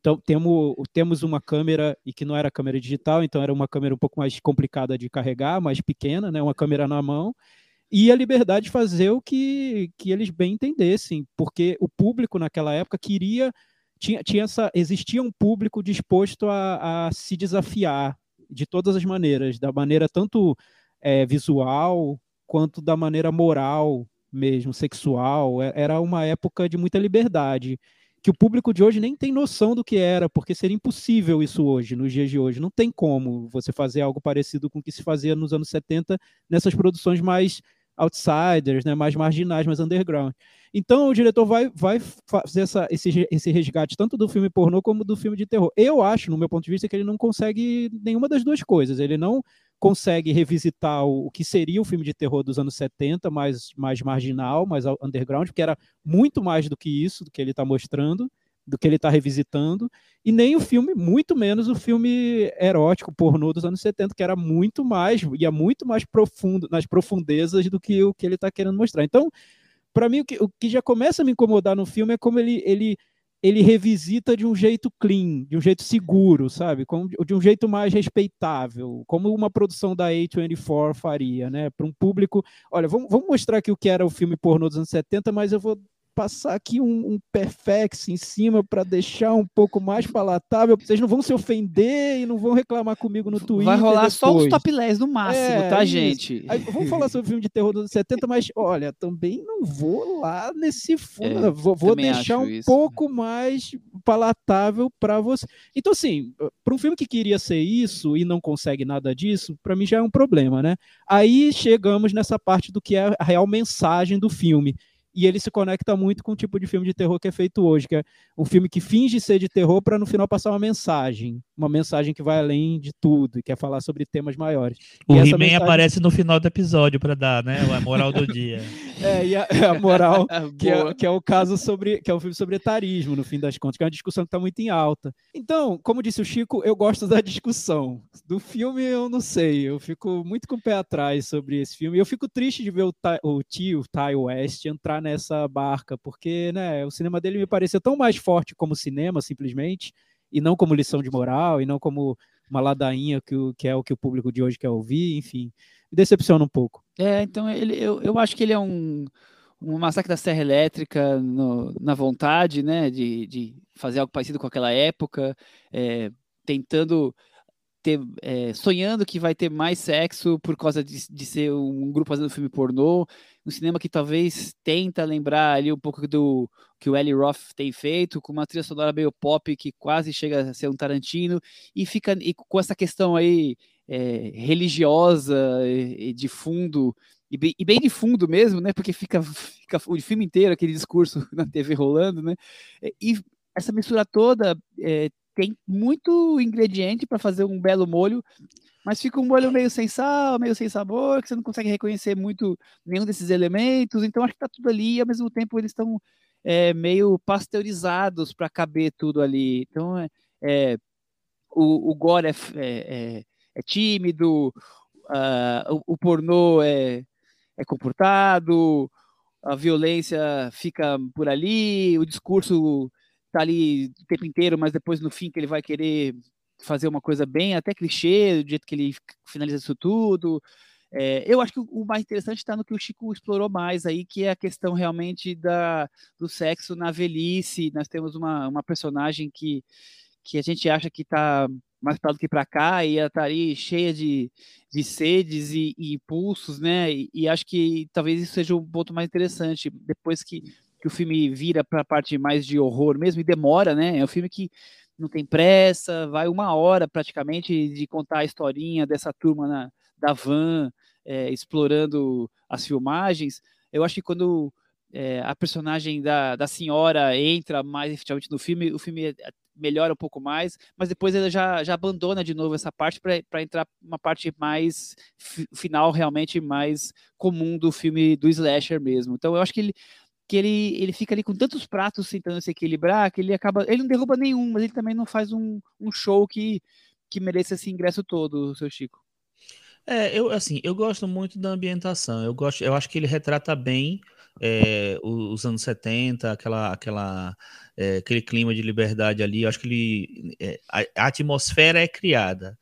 então, temos, temos uma câmera, e que não era câmera digital, então era uma câmera um pouco mais complicada de carregar, mais pequena, né? uma câmera na mão, e a liberdade de fazer o que, que eles bem entendessem, porque o público naquela época queria, tinha, tinha essa, existia um público disposto a, a se desafiar de todas as maneiras, da maneira tanto é, visual quanto da maneira moral mesmo, sexual. É, era uma época de muita liberdade que o público de hoje nem tem noção do que era, porque seria impossível isso hoje, nos dias de hoje. Não tem como você fazer algo parecido com o que se fazia nos anos 70 nessas produções mais outsiders, né, mais marginais, mais underground. Então o diretor vai, vai fazer essa, esse, esse resgate tanto do filme pornô como do filme de terror. Eu acho, no meu ponto de vista, que ele não consegue nenhuma das duas coisas. Ele não consegue revisitar o, o que seria o filme de terror dos anos 70, mais, mais marginal, mais underground, porque era muito mais do que isso, do que ele está mostrando do que ele está revisitando, e nem o filme, muito menos o filme erótico, pornô dos anos 70, que era muito mais, ia muito mais profundo, nas profundezas do que o que ele está querendo mostrar. Então, para mim, o que, o que, já começa a me incomodar no filme é como ele, ele, ele revisita de um jeito clean, de um jeito seguro, sabe? Como, de um jeito mais respeitável, como uma produção da A24 faria, né? Para um público, olha, vamos, vamos mostrar aqui o que era o filme pornô dos anos 70, mas eu vou passar aqui um, um perfex em cima para deixar um pouco mais palatável. Vocês não vão se ofender e não vão reclamar comigo no Twitter. Vai rolar depois. só os top 10 no máximo, É, tá, gente? Aí, vamos falar sobre filme de terror dos anos 70, mas olha, também não vou lá nesse fundo. É, vou vou deixar um isso. pouco mais palatável para você. Então, assim, para um filme que queria ser isso e não consegue nada disso, para mim já é um problema, né? Aí chegamos nessa parte do que é a real mensagem do filme. E ele se conecta muito com o tipo de filme de terror que é feito hoje, que é um filme que finge ser de terror para no final passar uma mensagem, uma mensagem que vai além de tudo e quer falar sobre temas maiores. O He-Man mensagem- aparece no final do episódio para dar, né? A moral do dia. [LAUGHS] É, e a, [LAUGHS] a moral [LAUGHS] que é, que é o caso sobre que é o filme sobre etarismo, no fim das contas, que é uma discussão que está muito em alta. Então, como disse o Chico, eu gosto da discussão. Do filme eu não sei, eu fico muito com o pé atrás sobre esse filme. E eu fico triste de ver o, o tio Ty West entrar nessa barca, porque né, o cinema dele me pareceu tão mais forte como cinema, simplesmente, e não como lição de moral, e não como uma ladainha que, o- que é o que o público de hoje quer ouvir, enfim. Decepciona um pouco. É, então ele, eu, eu acho que ele é um, um massacre da Serra Elétrica no- na vontade, né, de, de fazer algo parecido com aquela época, é, tentando ter, é, sonhando que vai ter mais sexo por causa de, de ser um grupo fazendo filme pornô, um cinema que talvez tenta lembrar ali um pouco do que o Eli Roth tem feito, com uma trilha sonora meio pop que quase chega a ser um Tarantino, e fica e com essa questão aí é, religiosa e, de fundo, e bem, e bem de fundo mesmo, né? Porque fica, fica o filme inteiro aquele discurso [LAUGHS] na TV rolando, né? E essa mistura toda é, tem muito ingrediente para fazer um belo molho, mas fica um molho meio sem sal, meio sem sabor, que você não consegue reconhecer muito nenhum desses elementos. Então acho que tá tudo ali e ao mesmo tempo eles estão é, meio pasteurizados para caber tudo ali. Então é, é, o, o gore é, f- é- tímido, ah, o, o pornô é, é comportado, a violência fica por ali, o discurso tá ali o tempo inteiro, mas depois no fim que ele vai querer fazer uma coisa bem até clichê, do jeito que ele finaliza isso tudo. É, eu acho que o, mais interessante está no que o Chico explorou mais aí, que é a questão realmente da, do sexo na velhice. Nós temos uma, uma personagem que, que a gente acha que está mais para do que para cá, e ela tá ali cheia de, de sedes e, e impulsos, né? E, e, acho que talvez isso seja um ponto mais interessante. Depois que, que o filme vira para a parte mais de horror mesmo, e demora, né? É um filme que não tem pressa, vai uma hora praticamente de contar a historinha dessa turma na, da van, é, explorando as filmagens. Eu acho que quando é, a personagem da, da senhora entra mais efetivamente no filme, o filme melhora um pouco mais, mas depois ele já, já abandona de novo essa parte para entrar uma parte mais final, realmente mais comum do filme do slasher mesmo. Então eu acho que ele que ele, ele fica ali com tantos pratos tentando se equilibrar que ele acaba. Ele não derruba nenhum, mas ele também não faz um, um show que, que mereça esse ingresso todo, seu Chico. É, eu assim, eu gosto muito da ambientação. Eu gosto, eu acho que ele retrata bem é, os anos 70, aquela, aquela, é, aquele clima de liberdade ali. Eu acho que ele, é, a, atmosfera é criada.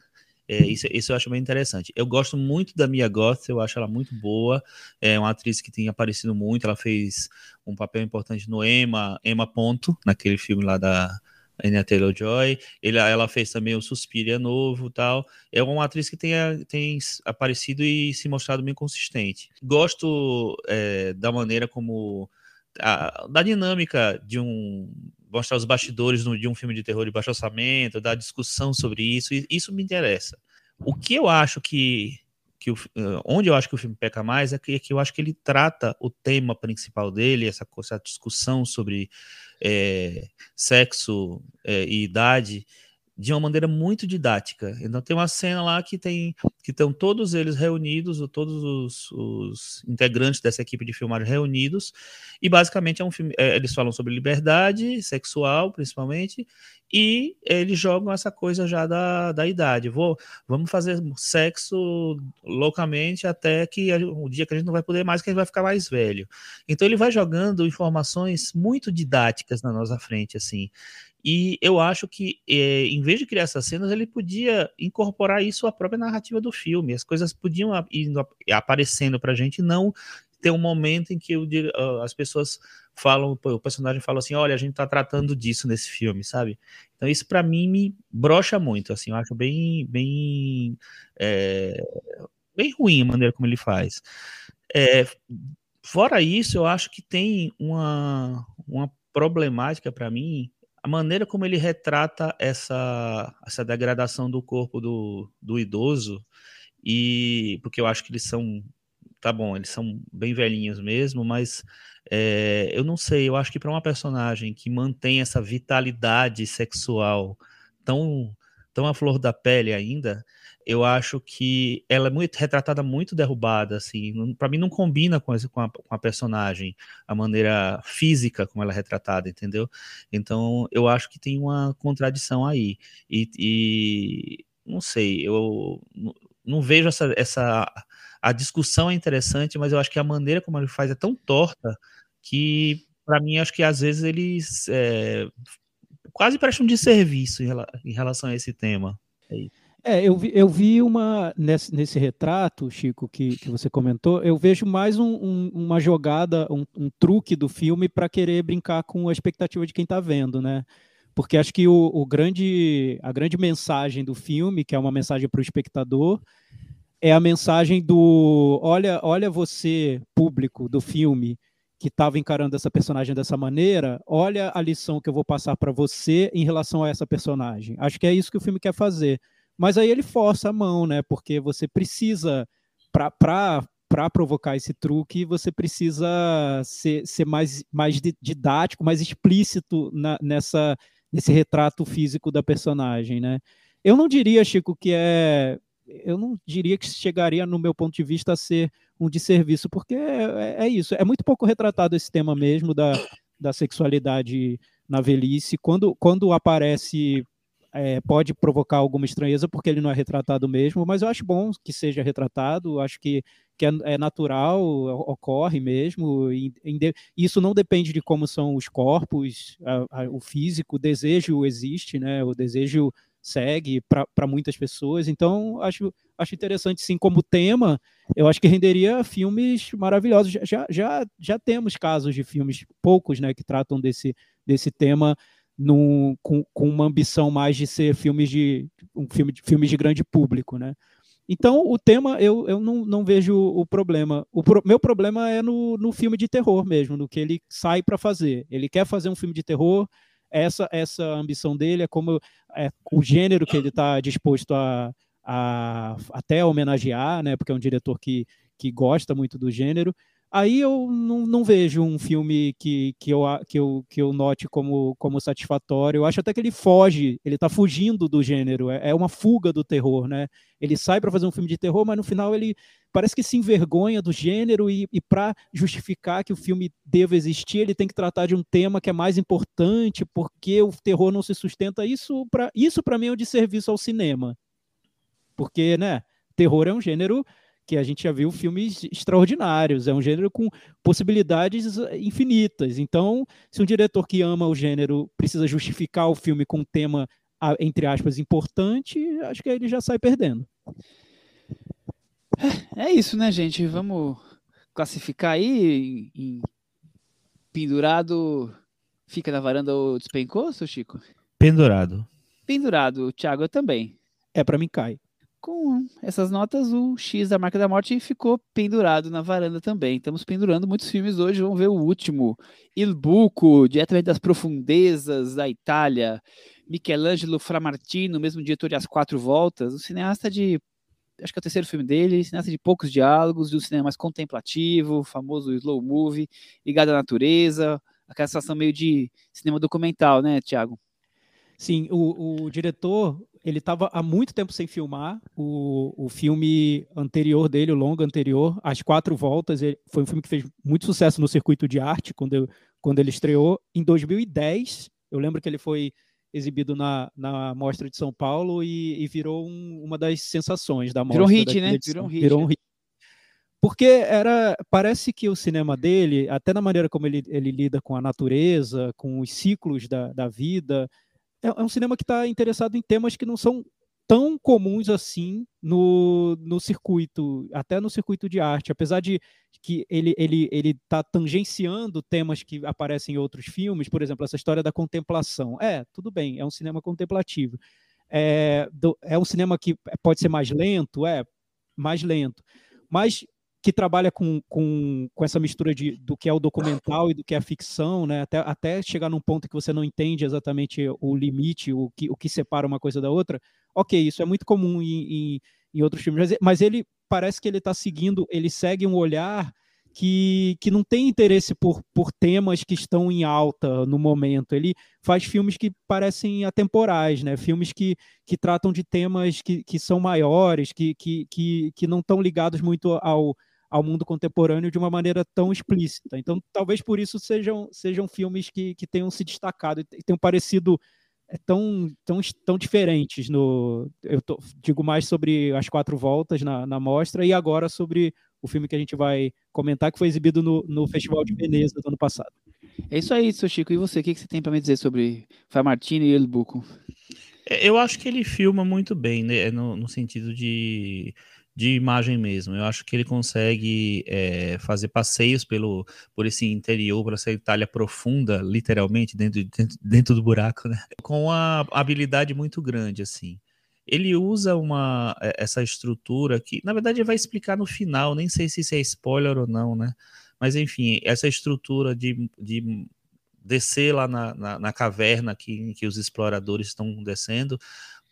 É, isso, isso eu acho bem interessante. Eu gosto muito da Mia Goth, eu acho ela muito boa. É uma atriz que tem aparecido muito. Ela fez um papel importante no Emma, Emma Ponto, naquele filme lá da, Anya Taylor-Joy, ela fez também o Suspiria novo tal. É uma atriz que tem, tem aparecido e se mostrado bem consistente. Gosto é, da maneira como... A, da dinâmica de um... mostrar os bastidores de um filme de terror de baixo orçamento, da discussão sobre isso, isso me interessa. O que eu acho que que o, onde eu acho que o filme peca mais é que, é que, eu acho que ele trata o tema principal dele, essa, essa discussão sobre é, sexo é, e idade de uma maneira muito didática. Então tem uma cena lá que tem que estão todos eles reunidos, todos os, os, integrantes dessa equipe de filmagem reunidos, e basicamente é um filme. É, eles falam sobre liberdade sexual, principalmente, e eles jogam essa coisa já da, da idade. Vou, vamos fazer sexo loucamente até que o dia que a gente não vai poder mais, que a gente vai ficar mais velho. Então ele vai jogando informações muito didáticas na nossa frente, assim. E eu acho que, é, em vez de criar essas cenas, ele podia incorporar isso à própria narrativa do filme. As coisas podiam ir aparecendo para a gente, não ter um momento em que o, as pessoas falam, o personagem fala assim, olha, a gente está tratando disso nesse filme, sabe? Então isso para mim me brocha muito, assim, eu acho bem, bem, é, bem ruim a maneira como ele faz. É, fora isso, eu acho que tem uma, uma problemática para mim a maneira como ele retrata essa, essa degradação do corpo do, do idoso, e porque eu acho que eles são, tá bom, eles são bem velhinhos mesmo, mas é, eu não sei, eu acho que para uma personagem que mantém essa vitalidade sexual tão, tão à flor da pele ainda, eu acho que ela é muito retratada muito derrubada, assim, para mim não combina com, esse, com, a, com, a, personagem, a maneira física como ela é retratada, entendeu? Então eu acho que tem uma contradição aí e, e não sei, eu não, vejo essa, essa a discussão é interessante, mas eu acho que a maneira como ele faz é tão torta que para mim acho que às vezes eles é, quase prestam de serviço em, relação a esse tema. Isso. É, eu vi, eu vi uma nesse, nesse retrato, Chico, que, que você comentou, eu vejo mais um, um, uma jogada, um, um, truque do filme para querer brincar com a expectativa de quem está vendo, né? Porque acho que o, o, grande, a grande mensagem do filme, que é uma mensagem para o espectador, é a mensagem do olha, olha você, público do filme, que estava encarando essa personagem dessa maneira, olha a lição que eu vou passar para você em relação a essa personagem. Acho que é isso que o filme quer fazer mas aí ele força a mão, né? Porque você precisa, para provocar esse truque, você precisa ser, ser mais, mais didático, mais explícito na, nessa, nesse retrato físico da personagem, né? Eu não diria, Chico, que é. Eu não diria que chegaria, no meu ponto de vista, a ser um desserviço, porque é, é isso. É muito pouco retratado esse tema mesmo da, da sexualidade na velhice. Quando, quando aparece é, pode provocar alguma estranheza porque ele não é retratado mesmo, mas eu acho bom que seja retratado, acho que, que é, é natural, ocorre mesmo, e, e, isso não depende de como são os corpos, a, a, o físico, o desejo existe, né, o desejo segue para muitas pessoas. Então, acho, acho interessante, sim, como tema, eu acho que renderia filmes maravilhosos. Já, já, já temos casos de filmes, poucos, né, que tratam desse, desse tema num, com, com uma ambição mais de ser filmes de um filme de filmes de grande público, né? Então, o tema, eu, eu não, não vejo o problema. O pro, meu problema é no, no filme de terror mesmo, no que ele sai para fazer. Ele quer fazer um filme de terror, essa essa ambição dele é como é, o gênero que ele está disposto a, a até homenagear, né? Porque é um diretor que, que gosta muito do gênero aí eu não, não, vejo um filme que, que, eu, que, eu, que eu note como, como satisfatório. Eu acho até que ele foge, ele está fugindo do gênero, é, é, uma fuga do terror, né? Ele sai para fazer um filme de terror, mas no final ele parece que se envergonha do gênero e, e para justificar que o filme deva existir, ele tem que tratar de um tema que é mais importante, porque o terror não se sustenta. Isso para isso mim é um desserviço ao cinema. Porque, né, terror é um gênero que a gente já viu filmes extraordinários, é um gênero com possibilidades eh, infinitas. Então, se um diretor que ama o gênero precisa justificar o filme com um tema, entre aspas, importante, acho que ele já sai perdendo. É, é isso, né, gente? Vamos classificar aí em pendurado. Fica na varanda ou despencou, seu Chico? Pendurado. Pendurado, Thiago, eu também. É, para mim cai com essas notas, o X da Marca da Morte ficou pendurado na varanda também. Estamos pendurando muitos filmes hoje. Vamos ver o último: Il Buco, diretamente das profundezas da Itália. Michelangelo Framartino, mesmo diretor de As Quatro Voltas, um cineasta de. Acho que é o terceiro filme dele, cineasta de poucos diálogos, de um cinema mais contemplativo, famoso slow movie, ligado à natureza, aquela sensação meio de cinema documental, né, Tiago? Sim, o, o diretor ele estava há muito tempo sem filmar. O, o filme anterior dele, o longa anterior, As Quatro Voltas, foi um filme que fez muito sucesso no circuito de arte quando, quando ele estreou. Em 2010, eu lembro que ele foi exibido na, na Mostra de São Paulo e, e virou um, uma das sensações da mostra. Virou um hit, né? Virou um hit. Virou um hit. Porque era, parece que o cinema dele, até na maneira como ele, ele lida com a natureza, com os ciclos da, da vida, é, é um cinema que está interessado em temas que não são tão comuns assim no, no circuito, até no circuito de arte, apesar de que ele ele ele está tangenciando temas que aparecem em outros filmes, por exemplo, essa história da contemplação. É, tudo bem, é um cinema contemplativo. É, do, é um cinema que pode ser mais lento, é mais lento, mas que trabalha com, com, com essa mistura de, do que é o documental e do que é a ficção, né? até, até chegar num ponto que você não entende exatamente o limite, o que, o que separa uma coisa da outra. Ok, isso é muito comum em, em, em outros filmes, mas, ele parece que ele está seguindo, ele segue um olhar que, que não tem interesse por, por temas que estão em alta no momento. Ele faz filmes que parecem atemporais, né? filmes que, que tratam de temas que, que são maiores, que, que, que, que não estão ligados muito ao, ao mundo contemporâneo de uma maneira tão explícita. Então, talvez por isso sejam, sejam filmes que, que tenham se destacado e tenham parecido é, tão, tão, tão diferentes. No, eu tô, digo mais sobre as quatro voltas na, na mostra e agora sobre o filme que a gente vai comentar, que foi exibido no, no Festival de Veneza do ano passado. É isso aí, seu Chico. E você, o que, que você tem para me dizer sobre Fai Martini e El Buco? É, eu acho que ele filma muito bem, né? no, no sentido de de imagem mesmo. Eu acho que ele consegue é, fazer passeios pelo, por esse interior, por essa Itália profunda, literalmente, dentro, dentro, dentro do buraco, né? Com uma habilidade muito grande, assim. Ele usa uma, é, essa estrutura que, na verdade, vai explicar no final, nem sei se isso é spoiler ou não, né? Mas, enfim, essa estrutura de, de descer lá na, na, na caverna que, que os exploradores estão descendo,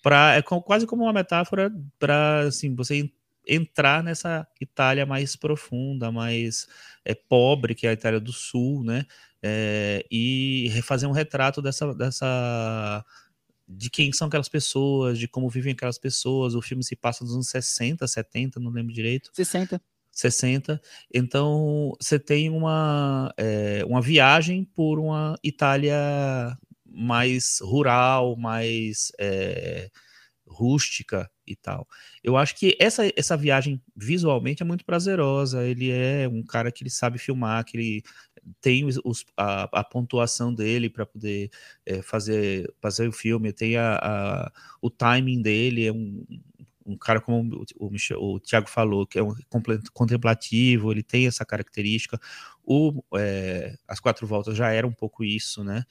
pra, é quase como uma metáfora para assim, você entrar nessa Itália mais profunda, mais é, pobre, que é a Itália do Sul, né? É, e refazer um retrato dessa, dessa de quem são aquelas pessoas, de como vivem aquelas pessoas. O filme se passa dos anos 60, 70, não lembro direito. 60. 60. Então, você tem uma, é, uma viagem por uma Itália mais rural, mais é, rústica e tal. Eu acho que essa, essa viagem visualmente é muito prazerosa. Ele é um cara que ele sabe filmar, que ele tem os, a, a, pontuação dele para poder é, fazer, fazer o filme, tem a, a, o timing dele, é um, um cara como o, Michel, o Thiago falou, que é um contemplativo, ele tem essa característica. O, é, as quatro voltas já era um pouco isso, né?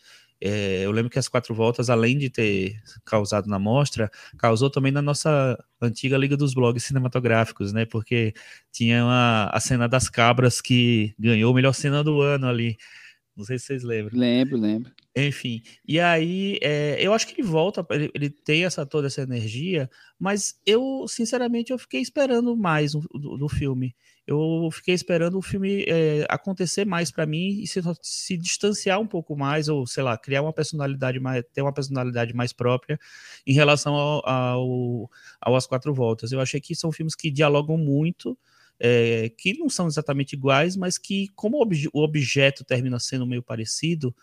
É, eu lembro que as quatro voltas, além de ter causado na mostra, causou também na nossa antiga Liga dos Blogs Cinematográficos, né? Porque tinha uma, a cena das cabras que ganhou a melhor cena do ano ali. Não sei se vocês lembram. Lembro, lembro. Enfim, e aí é, eu acho que ele volta, ele, ele, tem essa toda essa energia, mas eu, sinceramente, eu fiquei esperando mais do, do filme. Eu fiquei esperando o filme é, acontecer mais para mim e se, se, distanciar um pouco mais, ou sei lá, criar uma personalidade mais, ter uma personalidade mais própria em relação ao, ao, ao As Quatro Voltas. Eu achei que são filmes que dialogam muito, é, que não são exatamente iguais, mas que, como o objeto termina sendo meio parecido,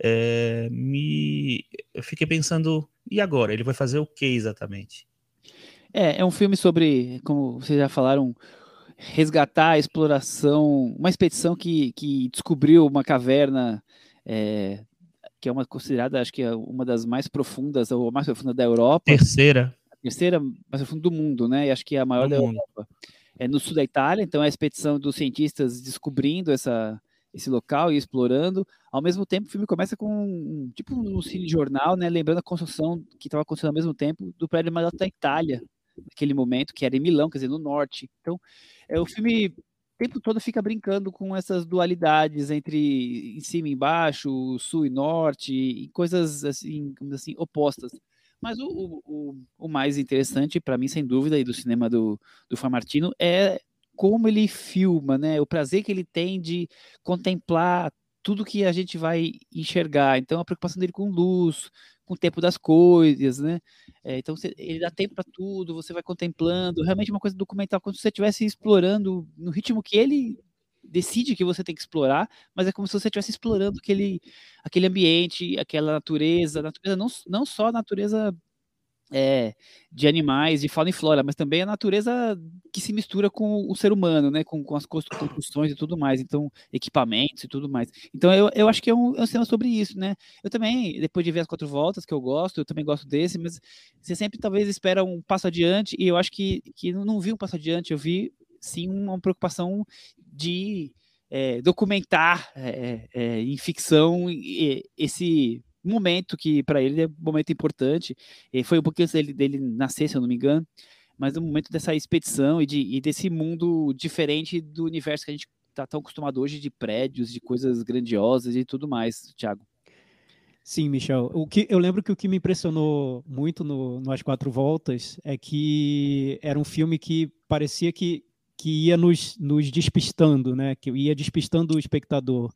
é, me eu fiquei pensando, e agora? Ele vai fazer o que exatamente? É, é um filme sobre, como vocês já falaram, resgatar a exploração, uma expedição que, que descobriu uma caverna é, que é uma considerada, acho que é uma das mais profundas, ou a mais profunda da Europa. Terceira. A terceira mais profunda do mundo, né? E acho que é a maior do da mundo. Europa. É no sul da Itália, então é a expedição dos cientistas descobrindo essa, esse local e explorando. Ao mesmo tempo, o filme começa com tipo um cine jornal, né? Lembrando a construção que estava acontecendo ao mesmo tempo do prédio alto da Itália, naquele momento, que era em Milão, quer dizer, no norte. Então, é, o filme o tempo todo fica brincando com essas dualidades entre em cima e embaixo, sul e norte, e coisas assim, assim opostas. Mas o, o, o mais interessante, para mim, sem dúvida, e do cinema do, do Famartino, é como ele filma, né? O prazer que ele tem de contemplar tudo que a gente vai enxergar. Então, a preocupação dele com luz, com o tempo das coisas, né? É, então, você, ele dá tempo para tudo, você vai contemplando. Realmente, uma coisa documental, como se você estivesse explorando no ritmo que ele decide que você tem que explorar, mas é como se você estivesse explorando aquele, aquele ambiente, aquela natureza, natureza não, não só a natureza é, de animais, de fauna e flora, mas também a natureza que se mistura com o ser humano, né? Com, com as construções e tudo mais, então, equipamentos e tudo mais. Então, eu, eu acho que é um, é um sobre isso, né? Eu também, depois de ver as quatro voltas, que eu gosto, eu também gosto desse, mas você sempre talvez espera um passo adiante, e eu acho que, que não vi um passo adiante, eu vi sim uma preocupação de é, documentar é, é, em ficção esse momento que para ele é um momento importante. E foi um pouquinho dele, dele nascer, se eu não me engano, mas o um momento dessa expedição e, de, e desse mundo diferente do universo que a gente está tão acostumado hoje de prédios, de coisas grandiosas e tudo mais, Thiago. Sim, Michel. O que eu lembro que o que me impressionou muito no, no As Quatro Voltas é que era um filme que parecia que, que ia nos, nos despistando, né? Que ia despistando o espectador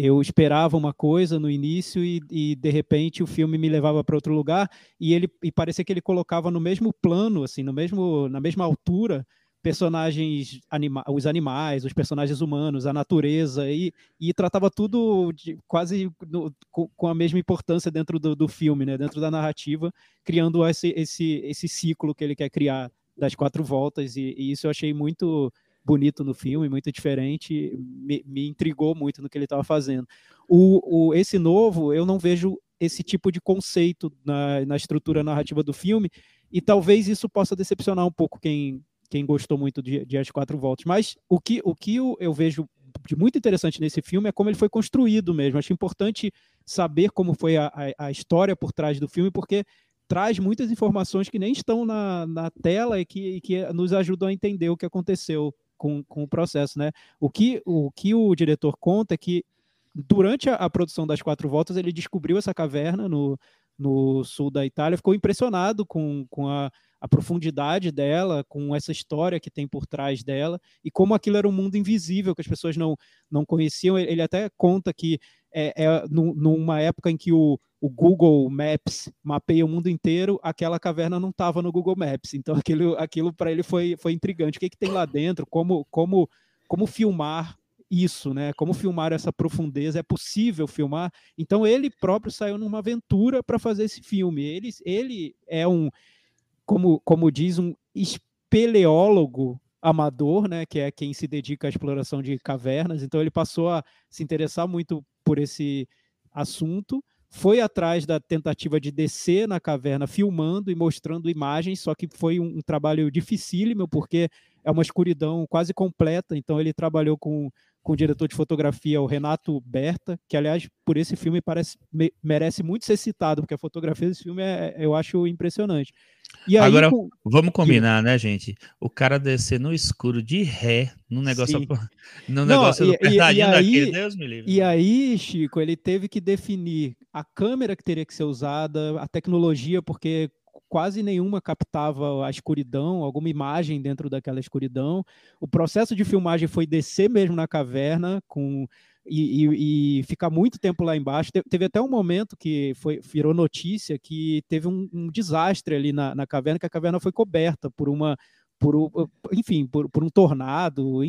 eu esperava uma coisa no início e, e de repente o filme me levava para outro lugar e ele e parecia que ele colocava no mesmo plano, assim, no mesmo na mesma altura personagens anima os animais, os personagens humanos, a natureza e, e tratava tudo de, quase no, com, a mesma importância dentro do, do, filme, né? Dentro da narrativa, criando esse, esse esse ciclo que ele quer criar das quatro voltas e, e isso eu achei muito bonito no filme, muito diferente, me, me intrigou muito no que ele estava fazendo. O, o, esse novo, eu não vejo esse tipo de conceito na, na estrutura narrativa do filme, e talvez isso possa decepcionar um pouco quem, quem gostou muito de, de As Quatro Voltas. Mas o que, o que eu, eu vejo de muito interessante nesse filme é como ele foi construído mesmo. Acho importante saber como foi a, a, a história por trás do filme, porque traz muitas informações que nem estão na, na tela e que, e que nos ajudam a entender o que aconteceu com, com o processo, né? O que, o que o diretor conta é que durante a, a produção das quatro voltas ele descobriu essa caverna no, no sul da Itália, ficou impressionado com, com a, a, profundidade dela, com essa história que tem por trás dela, e como aquilo era um mundo invisível, que as pessoas não, não conheciam. Ele até conta que é, é numa época em que o, o Google Maps mapeia o mundo inteiro, aquela caverna não estava no Google Maps. Então [LAUGHS] aquilo, aquilo para ele foi, foi intrigante. O que, que tem lá dentro? Como, como, como filmar isso, né? Como filmar essa profundeza? É possível filmar? Então ele próprio saiu numa aventura para fazer esse filme. Ele, ele é um, como, como diz, um espeleólogo amador, né, que é quem se dedica à exploração de cavernas. Então ele passou a se interessar muito por esse assunto, foi atrás da tentativa de descer na caverna filmando e mostrando imagens, só que foi um, um trabalho dificílimo porque é uma escuridão quase completa. Então ele trabalhou com com o diretor de fotografia, o Renato Berta, que, aliás, por esse filme parece, me, merece muito ser citado, porque a fotografia desse filme é, eu acho impressionante. E aí, Agora, com... vamos combinar, né, gente? O cara descer no escuro de ré, no negócio, [LAUGHS] no negócio Não, do e, e, e aí, Deus me livre. E aí, Chico, ele teve que definir a câmera que teria que ser usada, a tecnologia, porque quase nenhuma captava a escuridão, alguma imagem dentro daquela escuridão. O processo de filmagem foi descer mesmo na caverna com e, e, e ficar muito tempo lá embaixo. Te, teve até um momento que foi, virou notícia que teve um, um desastre ali na, na, caverna, que a caverna foi coberta por uma. Por, enfim, por, por um tornado,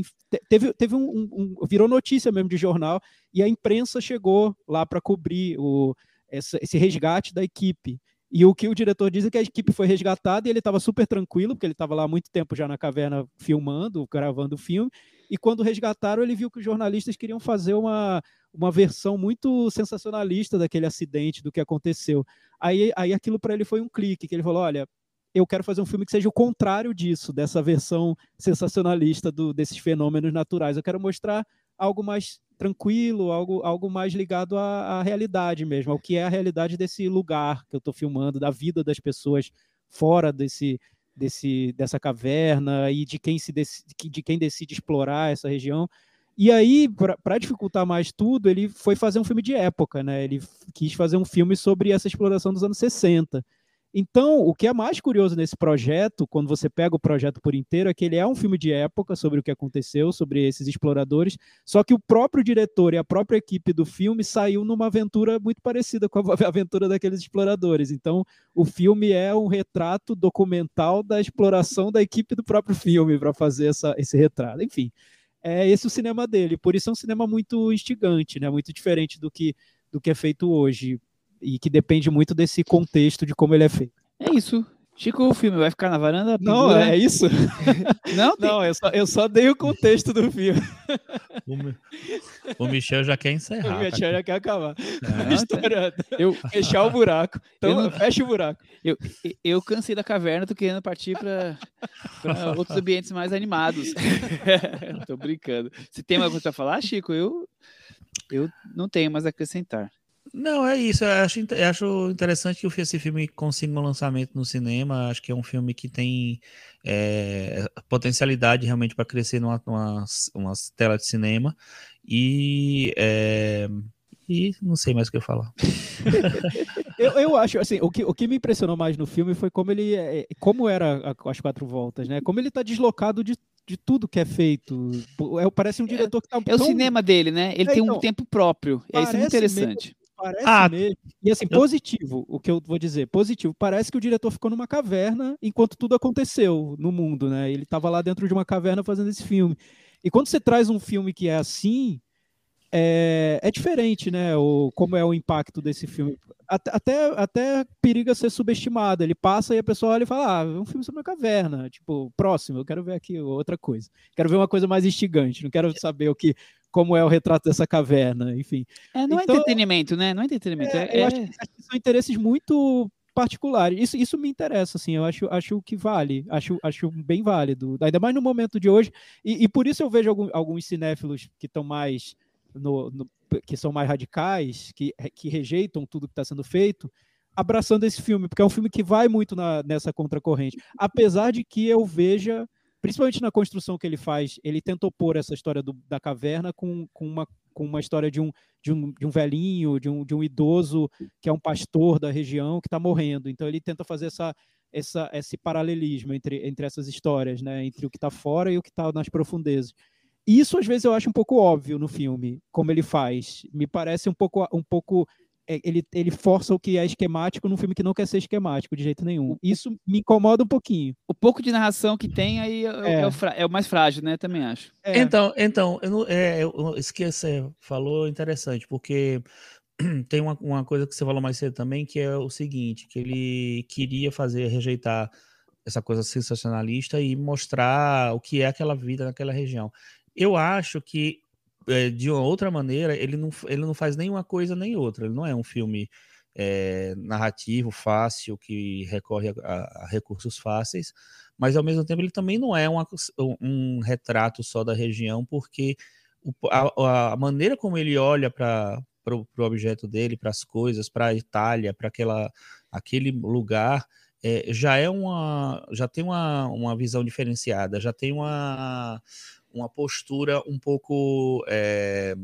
teve, teve um, um, virou notícia mesmo de jornal e a imprensa chegou lá para cobrir o, esse resgate da equipe. E o que o diretor diz é que a equipe foi resgatada e ele estava super tranquilo, porque ele estava lá há muito tempo já na caverna filmando, gravando o filme. E quando resgataram, ele viu que os jornalistas queriam fazer uma, uma versão muito sensacionalista daquele acidente, do que aconteceu. Aí, aí aquilo para ele foi um clique, que ele falou: olha, eu quero fazer um filme que seja o contrário disso, dessa versão sensacionalista do, desses fenômenos naturais. Eu quero mostrar algo mais tranquilo, algo, algo mais ligado à, à realidade mesmo, ao que é a realidade desse lugar que eu estou filmando, da vida das pessoas fora desse, desse, dessa caverna e de quem, se decide, de quem decide explorar essa região. E aí, para dificultar mais tudo, ele foi fazer um filme de época, né? Ele quis fazer um filme sobre essa exploração dos anos 60. Então, o que é mais curioso nesse projeto, quando você pega o projeto por inteiro, é que ele é um filme de época sobre o que aconteceu, sobre esses exploradores, só que o próprio diretor e a própria equipe do filme saiu numa aventura muito parecida com a [LAUGHS] aventura daqueles exploradores. Então, o filme é um retrato documental da exploração da equipe do próprio filme para fazer essa, esse retrato. Enfim, é esse o cinema dele. Por isso é um cinema muito instigante, né? muito diferente do que, do que é feito hoje e que depende muito desse contexto de como ele é feito. É isso. Chico, o filme vai ficar na varanda? Não, é isso? [LAUGHS] não, tem... não eu, só, eu só dei o contexto do filme. O, Michel já quer encerrar. O Michel já quer acabar. É, eu, fechar o buraco. Então, não... fecha o buraco. Eu, eu cansei da caverna, tô querendo partir para outros ambientes mais animados. [LAUGHS] tô brincando. Se tem mais coisa para falar, Chico, eu, eu não tenho mais a acrescentar. Não, é isso. Eu acho, eu acho interessante que esse filme consiga um lançamento no cinema. Acho que é um filme que tem é, potencialidade realmente para crescer numa, numa, numa tela de cinema. E, é, e não sei mais o que eu falar. [LAUGHS] eu, eu acho, assim, o que, o que me impressionou mais no filme foi como ele, é, como era as quatro voltas, né? Como ele está deslocado de de tudo que é feito. É, parece um é, diretor que tá É, tão... o cinema dele, né? Ele é, tem então, um tempo próprio. É isso interessante. Parece ah, mesmo. E assim, positivo, o que eu vou dizer, positivo. Parece que o diretor ficou numa caverna enquanto tudo aconteceu no mundo, né? Ele estava lá dentro de uma caverna fazendo esse filme. E quando você traz um filme que é assim, é, é diferente, né? O, como é o impacto desse filme. Até, até, até periga ser subestimado. Ele passa e a pessoa olha e fala: Ah, é um filme sobre uma caverna. Tipo, próximo, eu quero ver aqui outra coisa. Quero ver uma coisa mais instigante. Não quero saber o que como é o retrato dessa caverna, enfim. É, não é então, é entretenimento, né? Não é entretenimento. É, é... Eu acho que são interesses muito particulares. Isso, isso me interessa, assim, eu acho, acho que vale, acho, acho bem válido, ainda mais no momento de hoje, e, e por isso eu vejo algum, alguns cinéfilos que estão mais, no, no, que são mais radicais, que, que rejeitam tudo que está sendo feito, abraçando esse filme, porque é um filme que vai muito na, nessa contracorrente, apesar de que eu veja principalmente na construção que ele faz, ele tentou pôr essa história do, da caverna com, com, uma, com uma história de um, de, um, de um velhinho, de um, de um idoso que é um pastor da região que está morrendo. Então ele tenta fazer essa, essa, esse paralelismo entre, entre essas histórias, né? entre o que está fora e o que está nas profundezas. Isso às vezes eu acho um pouco óbvio no filme, como ele faz. Me parece um pouco, um pouco ele, ele força o que é esquemático num filme que não quer ser esquemático de jeito nenhum. Isso me incomoda um pouquinho. O pouco de narração que tem aí é, é. é, o, é o, mais frágil, né? Também acho. É. Então, então eu não, é, eu, isso que você falou é interessante, porque [CLEARS THROAT] tem uma, uma coisa que você falou mais cedo também, que é o seguinte, que ele queria fazer, rejeitar essa coisa sensacionalista e mostrar o que é aquela vida naquela região. Eu acho que é, de uma outra maneira ele não, ele não faz nenhuma coisa nem outra. Ele não é um filme é, narrativo fácil que recorre a, a, recursos fáceis, mas ao mesmo tempo ele também não é uma, um retrato só da região, porque o, a, a, maneira como ele olha para o objeto dele, para as coisas, para a Itália, para aquele lugar, é, já é uma já tem uma, uma visão diferenciada, já tem uma, uma postura um pouco é,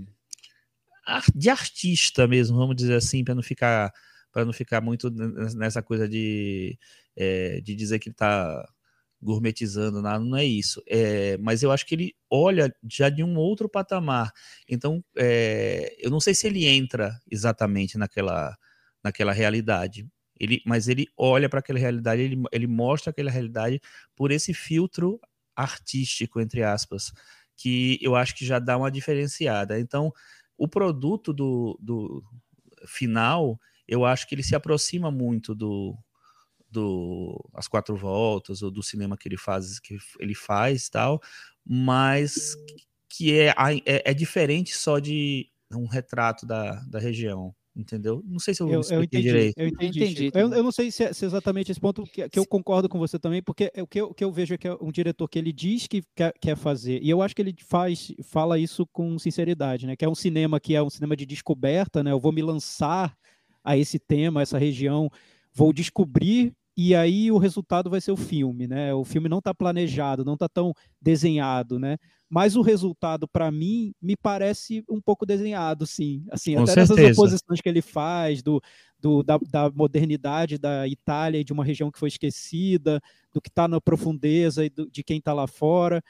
de artista mesmo, vamos dizer assim, para não ficar para não ficar muito nessa coisa de, é, de dizer que ele está gourmetizando nada, não é isso. É, mas eu acho que ele olha já de um outro patamar. Então, é, eu não sei se ele entra exatamente naquela, naquela realidade. Ele, mas ele olha para aquela realidade, ele, ele mostra aquela realidade por esse filtro artístico, entre aspas, que eu acho que já dá uma diferenciada. Então, o produto do, do final, eu acho que ele se aproxima muito do, do As Quatro Voltas ou do cinema que ele faz, que ele faz tal, mas que é, é, é diferente só de um retrato da, da região entendeu? Não sei se eu, eu, eu entendi direito. Eu entendi. Eu, entendi eu, eu, não sei se é, se é, exatamente esse ponto que, que, eu concordo com você também, porque o que eu, que eu vejo é que é um diretor que ele diz que quer, quer, fazer, e eu acho que ele faz, fala isso com sinceridade, né? Que é um cinema que é um cinema de descoberta, né? Eu vou me lançar a esse tema, a essa região, vou descobrir e aí o resultado vai ser o filme, né? O filme não está planejado, não está tão desenhado, né? Mas o resultado, para mim, me parece um pouco desenhado, sim. Assim, Com até certeza. nessas oposições que ele faz, do, do da, da, modernidade da Itália e de uma região que foi esquecida, do que está na profundeza e do, de quem está lá fora.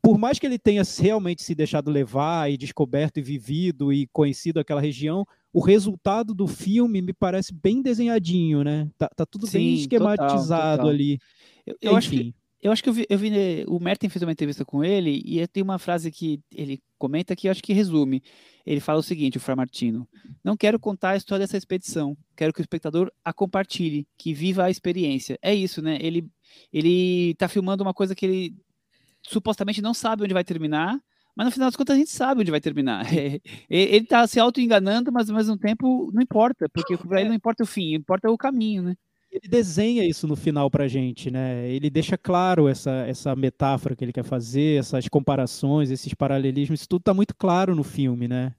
Por mais que ele tenha realmente se deixado levar e descoberto e vivido e conhecido aquela região, o resultado do filme me parece bem desenhadinho, né? Tá, tá tudo Sim, bem esquematizado total, total. ali. Eu, eu acho que eu acho que eu vi, eu vi o Merten fez uma entrevista com ele e tem uma frase que ele comenta que eu acho que resume. Ele fala o seguinte, o Fra Martino: Não quero contar a história dessa expedição, quero que o espectador a compartilhe, que viva a experiência. É isso, né? Ele ele tá filmando uma coisa que ele supostamente não sabe onde vai terminar, mas no final das contas a gente sabe onde vai terminar. [LAUGHS] ele está se auto-enganando, mas ao mesmo tempo não importa, porque para ele não importa o fim, importa o caminho, né? Ele desenha isso no final para a gente, né? Ele deixa claro essa, essa metáfora que ele quer fazer, essas comparações, esses paralelismos, isso tudo está muito claro no filme, né?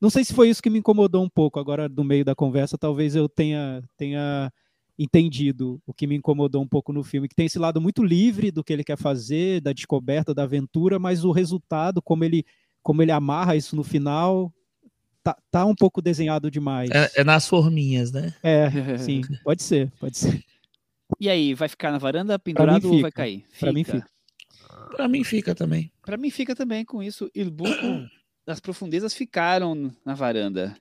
Não sei se foi isso que me incomodou um pouco. Agora, no meio da conversa, talvez eu tenha, tenha entendido o que me incomodou um pouco no filme, que tem esse lado muito livre do que ele quer fazer, da descoberta, da aventura, mas o resultado, como ele, como ele amarra isso no final, tá, tá um pouco desenhado demais. É, é nas forminhas, né? É, [LAUGHS] sim, pode ser, pode ser. E aí, vai ficar na varanda pendurado ou vai cair? Fica. Pra mim fica. Pra mim fica também. Pra mim fica também com isso. Il Buco, [COUGHS] as profundezas ficaram na varanda.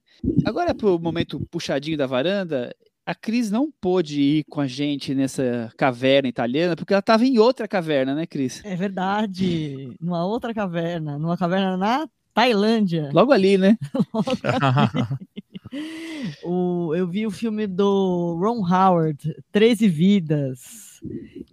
Agora pro momento puxadinho da varanda, a Cris não pôde ir com a gente nessa caverna italiana, porque ela estava em outra caverna, né, Cris? É verdade, numa outra caverna, numa caverna na Tailândia. Logo ali, né? [LAUGHS] Logo ali. [LAUGHS] o, eu vi o filme do Ron Howard, 13 Vidas.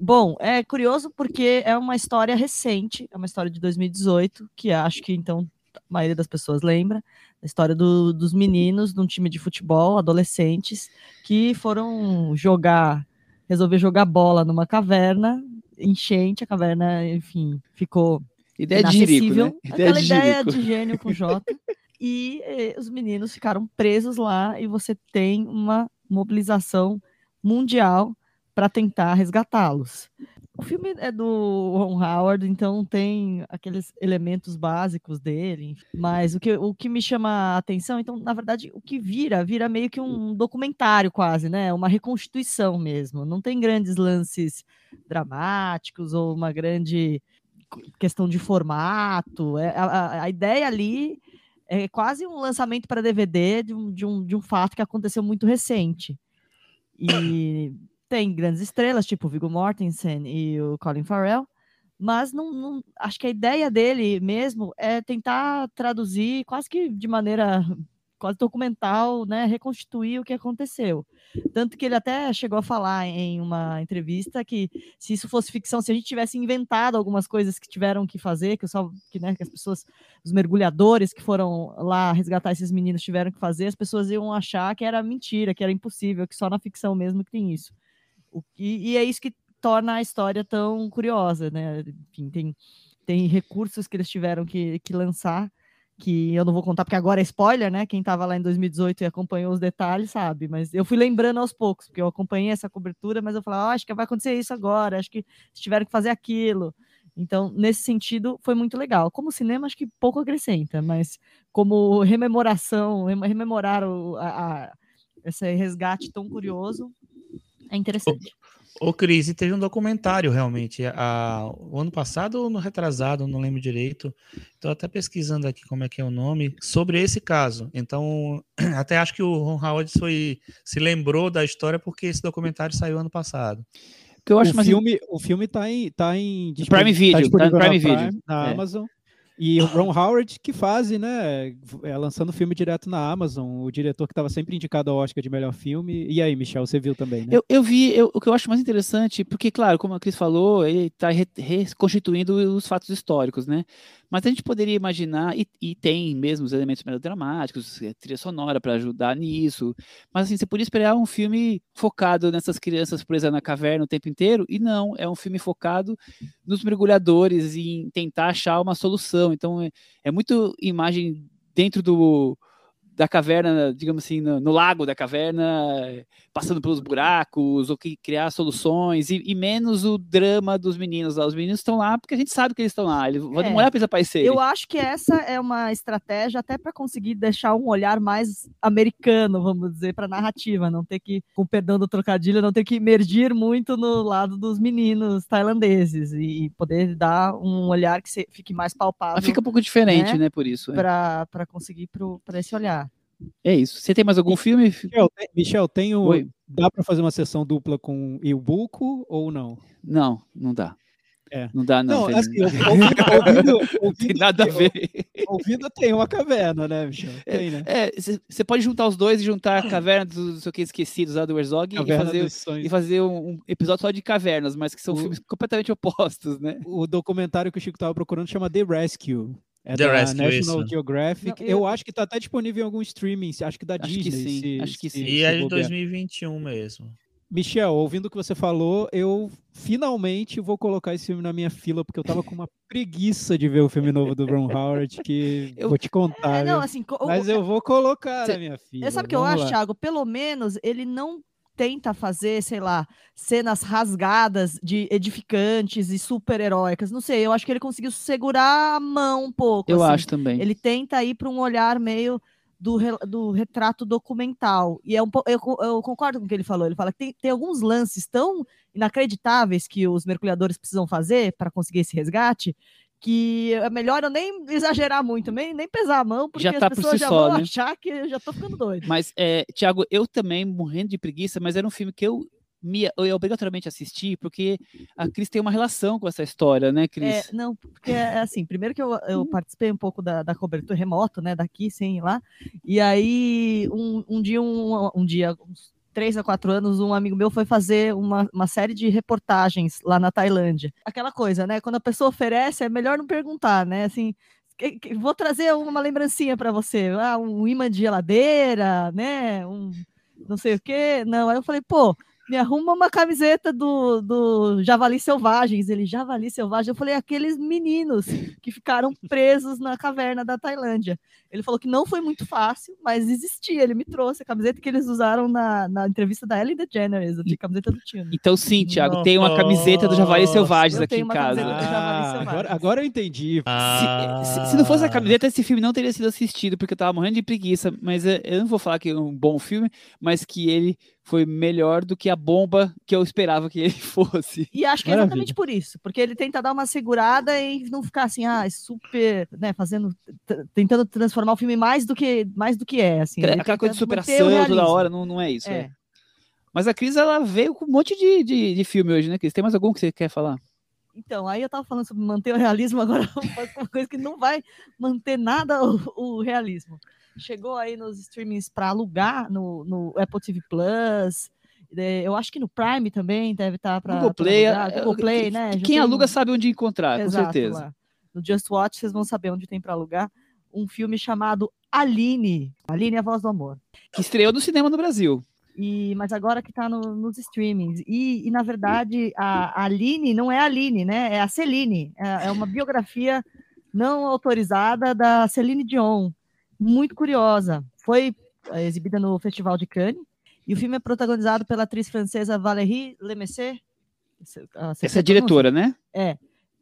Bom, é curioso porque é uma história recente, é uma história de 2018, que acho que então a maioria das pessoas lembra a história do, dos meninos de um time de futebol, adolescentes, que foram jogar, resolver jogar bola numa caverna, enchente, a caverna, enfim, ficou ideia de jirico, né? Ideia Aquela de ideia de gênio com J. [LAUGHS] e eh, os meninos ficaram presos lá e você tem uma mobilização mundial para tentar resgatá-los. O filme é do Ron Howard, então tem aqueles elementos básicos dele, mas o que, o que me chama a atenção, então, na verdade, o que vira, vira meio que um documentário quase, né? Uma reconstituição mesmo. Não tem grandes lances dramáticos ou uma grande questão de formato. É, a, a ideia ali é quase um lançamento para DVD de um, de, um, de um fato que aconteceu muito recente. E [COUGHS] tem grandes estrelas, tipo o Viggo Mortensen e o Colin Farrell, mas não, não, acho que a ideia dele mesmo é tentar traduzir quase que de maneira quase documental, né, reconstituir o que aconteceu. Tanto que ele até chegou a falar em uma entrevista que se isso fosse ficção, se a gente tivesse inventado algumas coisas que tiveram que fazer, que, só, que, né, que as pessoas, os mergulhadores que foram lá resgatar esses meninos tiveram que fazer, as pessoas iam achar que era mentira, que era impossível, que só na ficção mesmo que tem isso. O, e, e é isso que torna a história tão curiosa, né? Enfim, tem, tem recursos que eles tiveram que, que lançar que eu não vou contar porque agora é spoiler, né? Quem estava lá em 2018 e acompanhou os detalhes sabe, mas eu fui lembrando aos poucos, porque eu acompanhei essa cobertura, mas eu falava, oh, acho que vai acontecer isso agora, acho que tiveram que fazer aquilo. Então, nesse sentido, foi muito legal. Como cinema, acho que pouco acrescenta, mas como rememoração, rememorar o, a, a, esse resgate tão curioso, é interessante. Ô, Cris, e teve um documentário realmente, a, o ano passado ou no retrasado, não lembro direito. Estou até pesquisando aqui como é que é o nome, sobre esse caso. Então, [CLEARS THROAT] até acho que o Ron Howard foi, se lembrou da história porque esse documentário saiu ano passado. Que eu acho o, mais... filme, o filme tá em, tá em Prime Video, tá, tá Prime Video. na é. Amazon. E o Ron Howard que faz, né? É, lançando filme direto na Amazon, o diretor que estava sempre indicado ao Oscar de melhor filme. E aí, Michel, você viu também, né? Eu, eu vi, eu, o que eu acho mais interessante, porque, claro, como a Cris falou, ele está reconstituindo os fatos históricos, né? Mas a gente poderia imaginar, e, e tem mesmo os elementos melodramáticos, é, trilha sonora para ajudar nisso, mas assim, você podia esperar um filme focado nessas crianças presas na caverna o tempo inteiro, e não, é um filme focado nos mergulhadores em tentar achar uma solução. Então, é, é muito imagem dentro do, da caverna, digamos assim, no, no, lago da caverna, passando pelos buracos, ou que criar soluções, e, e, menos o drama dos meninos lá. Os meninos estão lá porque a gente sabe que eles estão lá, eles vão é, demorar para eles aparecerem. Eu acho que essa é uma estratégia até para conseguir deixar um olhar mais americano, vamos dizer, para a narrativa, não ter que, com perdão do trocadilho, não ter que emergir muito no lado dos meninos tailandeses e poder dar um olhar que fique mais palpável. Mas fica um pouco diferente, né, né por isso. É. Para conseguir para esse olhar. É isso. Você tem mais algum filme? Michel, tem, Michel. Dá para fazer uma sessão dupla com Ilbuco ou não? Não, não dá. É. Não dá, não. não assim, ouvindo, ouvindo, [LAUGHS] ouvindo, tem nada a ver. Ouvindo tem uma caverna, né, Michel? Tem, né? É, você pode juntar os dois e juntar a caverna dos sei que, esquecidos lá do Herzog e fazer, e fazer um, um, episódio só de cavernas, mas que são o, filmes completamente opostos, né? O documentário que o Chico estava procurando chama The Rescue. É The da Rescue, National isso. Geographic. Não, eu... eu... acho que tá até disponível em algum streaming, acho que da acho Disney. Que sim, se, acho que sim. E é de 2021 mesmo. Michel, ouvindo o que você falou, eu finalmente vou colocar esse filme na minha fila, porque eu tava com uma preguiça de ver o filme novo do Ron Howard, que [LAUGHS] eu vou te contar. É, não, assim, Mas eu vou colocar Cê... na minha fila. Sabe o que eu acho, Thiago? Pelo menos ele não tenta fazer, sei lá, cenas rasgadas de edificantes e super-heróicas. Não sei, eu acho que ele conseguiu segurar a mão um pouco. Eu assim. acho também. Ele tenta ir para um olhar meio do, do retrato documental. E é um eu, eu concordo com o que ele falou. Ele fala que tem, tem alguns lances tão inacreditáveis que os mergulhadores precisam fazer para conseguir esse resgate que é melhor eu nem exagerar muito, nem, nem pesar a mão, porque já tá as pessoas si já só, vão né? achar que eu já tô ficando doido. Mas, é, Tiago, eu também morrendo de preguiça, mas era um filme que eu me eu obrigatoriamente assisti, porque a Cris tem uma relação com essa história, né, Cris? É, não, porque é assim, primeiro que eu, eu participei um pouco da, da cobertura remoto, né, daqui, sem ir lá, e aí um, um dia, um, um dia, uns três a quatro anos, um amigo meu foi fazer uma, uma série de reportagens lá na Tailândia. Aquela coisa, né? Quando a pessoa oferece, é melhor não perguntar, né? Assim, vou trazer uma lembrancinha para você, ah, um imã de geladeira, né? Um não sei o quê. Não, aí eu falei, pô, me arruma uma camiseta do, do Javali Selvagens. Ele, Javali Selvagem. Eu falei, aqueles meninos que ficaram presos na caverna da Tailândia. Ele falou que não foi muito fácil, mas existia. Ele me trouxe a camiseta que eles usaram na, na entrevista da Ellen DeGeneres, a camiseta do Tino. Então, sim, Thiago, tem uma camiseta do Javali Selvagens aqui em casa. Ah, agora, agora eu entendi. Ah. Se, se, se, não fosse a camiseta, esse filme não teria sido assistido, porque eu tava morrendo de preguiça. Mas eh, eu não vou falar que é um bom filme, mas que ele foi melhor do que a bomba que eu esperava que ele [LAUGHS] fosse. E acho que é exatamente por isso, porque ele tenta dar uma segurada e não ficar assim, ah, super, né, fazendo, tentando transformar o filme mais do que mais do que é, assim. Aquela coisa de superação toda hora, não, não é isso. É. É. Mas a Cris, ela veio com um monte de, de, de filme hoje, né, Cris? Tem mais algum que você quer falar? Então, aí eu tava falando sobre manter o realismo, agora [LAUGHS] uma coisa que não vai manter nada o, o realismo. Chegou aí nos streamings para alugar no, no Apple TV Plus. é, Eu acho que no Prime também deve estar para Google Play, alugar. é, Google Play, quem- né? Já Quem tem aluga sabe onde encontrar, com Exato, certeza. lá. No Just Watch vocês vão saber onde tem para alugar um filme chamado Aline. Aline é a voz do amor. Que estreou no cinema no Brasil. E, mas agora que está nos streamings. E, e, na verdade, a, a Aline não é a Aline, né? É a Celine. É, é uma biografia não autorizada da Celine Dion. Muito curiosa. Foi é, exibida no Festival de Cannes. E o filme é protagonizado pela atriz francesa Valérie Lemessé. Essa é a diretora, né? É.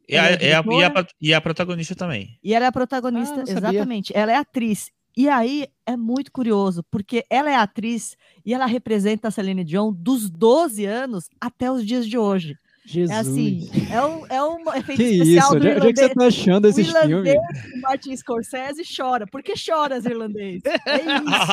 E a, Ela é é a- e, a, e a protagonista também. E ela é a Ah, protagonista, sabia. exatamente. Ela é atriz. E aí é muito curioso, porque ela é atriz e ela representa a Celine Dion dos 12 anos até os dias de hoje. Jesus. É assim, é um, é um [LAUGHS] efeito que especial isso? do Onde é onde é que você irlandês. tá achando O esses filmes? irlandês do Martin Scorsese chora. Por que choras, irlandês? É isso.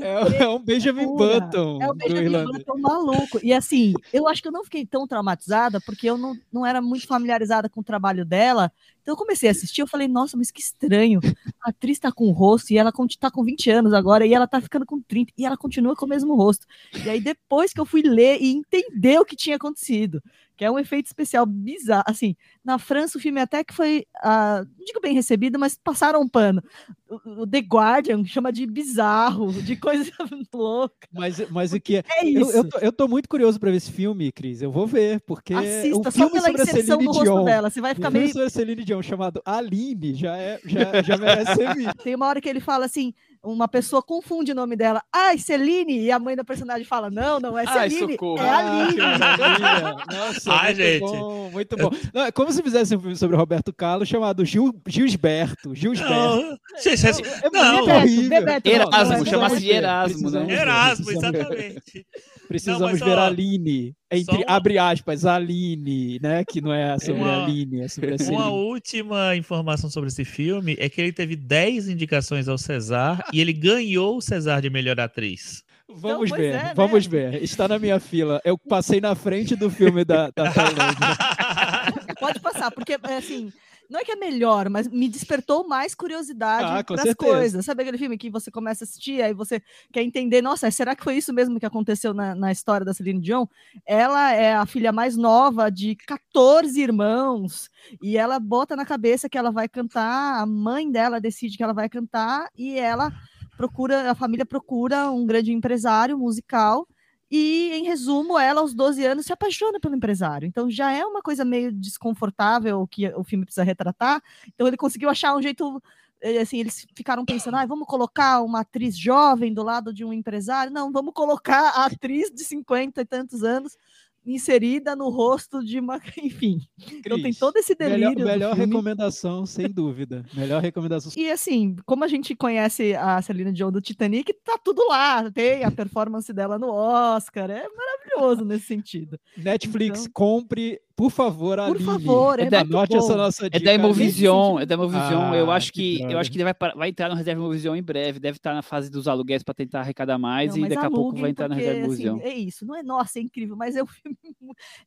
É, [LAUGHS] é um Benjamin Loucura. Button É o do Benjamin irlandês. Button maluco. E assim, eu acho que eu não fiquei tão traumatizada porque eu não, não era muito familiarizada com o trabalho dela. Então eu comecei a assistir, eu falei, nossa, mas que estranho. A atriz tá com o rosto e ela tá com 20 anos agora e ela tá ficando com 30 e ela continua com o mesmo rosto. E aí depois que eu fui ler e entender o que tinha acontecido, que é um efeito especial bizarro. Assim, na França o filme até que foi, ah, não digo bem recebido, mas passaram um pano. O, o The Guardian chama de bizarro, de coisa [LAUGHS] louca. Mas, mas o que é? É Eu, isso. eu, tô, eu tô muito curioso pra ver esse filme, Cris. Eu vou ver, porque Assista o só filme pela sobre inserção do rosto Dion, dela. Você vai ficar filme meio. sobre a Celine Dion chamado Aline já, é, já, já merece ser [LAUGHS] visto. Tem uma hora que ele fala assim: uma pessoa confunde o nome dela. Ai, Celine! E a mãe da personagem fala: Não, não é Ai, Celine, socorro. é Aline. Ah. Nossa, Ai, muito gente. bom, muito bom. Não, é como se fizesse um filme sobre Roberto Carlos chamado Gil, Gilsberto. Gilsberto. Não, vocês- É não, muito Bebeto, horrível. Bebeto, não, Erasmo, não é chama-se Bebeto. Erasmo, né? Erasmo, exatamente. Precisamos Não, mas, ver ó, a Aline, entre, só uma- abre aspas, Aline, né? Que não é sobre Uma- a Aline, é sobre a Uma Celine. última informação sobre esse filme é que ele teve 10 indicações ao César e ele ganhou o César de melhor atriz. Vamos pois ver, é, né? vamos ver. Está na minha fila. Eu passei na frente do filme da, da [LAUGHS] Tailândia. Pode passar, porque é, assim. Não é que é melhor, mas me despertou mais curiosidade Ah, com para as certeza. coisas. Sabe aquele filme que você começa a assistir, aí você quer entender, nossa, será que foi isso mesmo que aconteceu na, na história da Celine Dion? Ela é a filha mais nova de 14 irmãos, e ela bota na cabeça que ela vai cantar, a mãe dela decide que ela vai cantar, e ela procura, a família procura um grande empresário musical, e, em resumo, ela, aos 12 anos, se apaixona pelo empresário. Então, já é uma coisa meio desconfortável que o filme precisa retratar. Então, ele conseguiu achar um jeito. eh, Assim, eles ficaram pensando, ah, vamos colocar uma atriz jovem do lado de um empresário? Não, vamos colocar a atriz de 50 e tantos anos inserida no rosto de uma. [LAUGHS] Enfim. Então, tem Cris, todo esse delírio. Melhor, melhor recomendação, sem dúvida. Melhor recomendação. E assim, como a gente conhece a Celine Dion do Titanic, tá tudo lá. Tem a performance dela no Oscar. É maravilhoso nesse sentido. Netflix, Então- compre, por favor, a Por favor, é É da- Anote essa nossa É dica. da Aline. Imovision, é da Imovision. eu Ah, acho que que, eu acho que ele vai, vai entrar no reserva Imovision em breve. Deve estar na fase dos aluguéis para tentar arrecadar mais Não, e daqui a pouco vai entrar no porque, reserva assim, Imovision. é isso, não é nossa, é incrível, mas é um filme,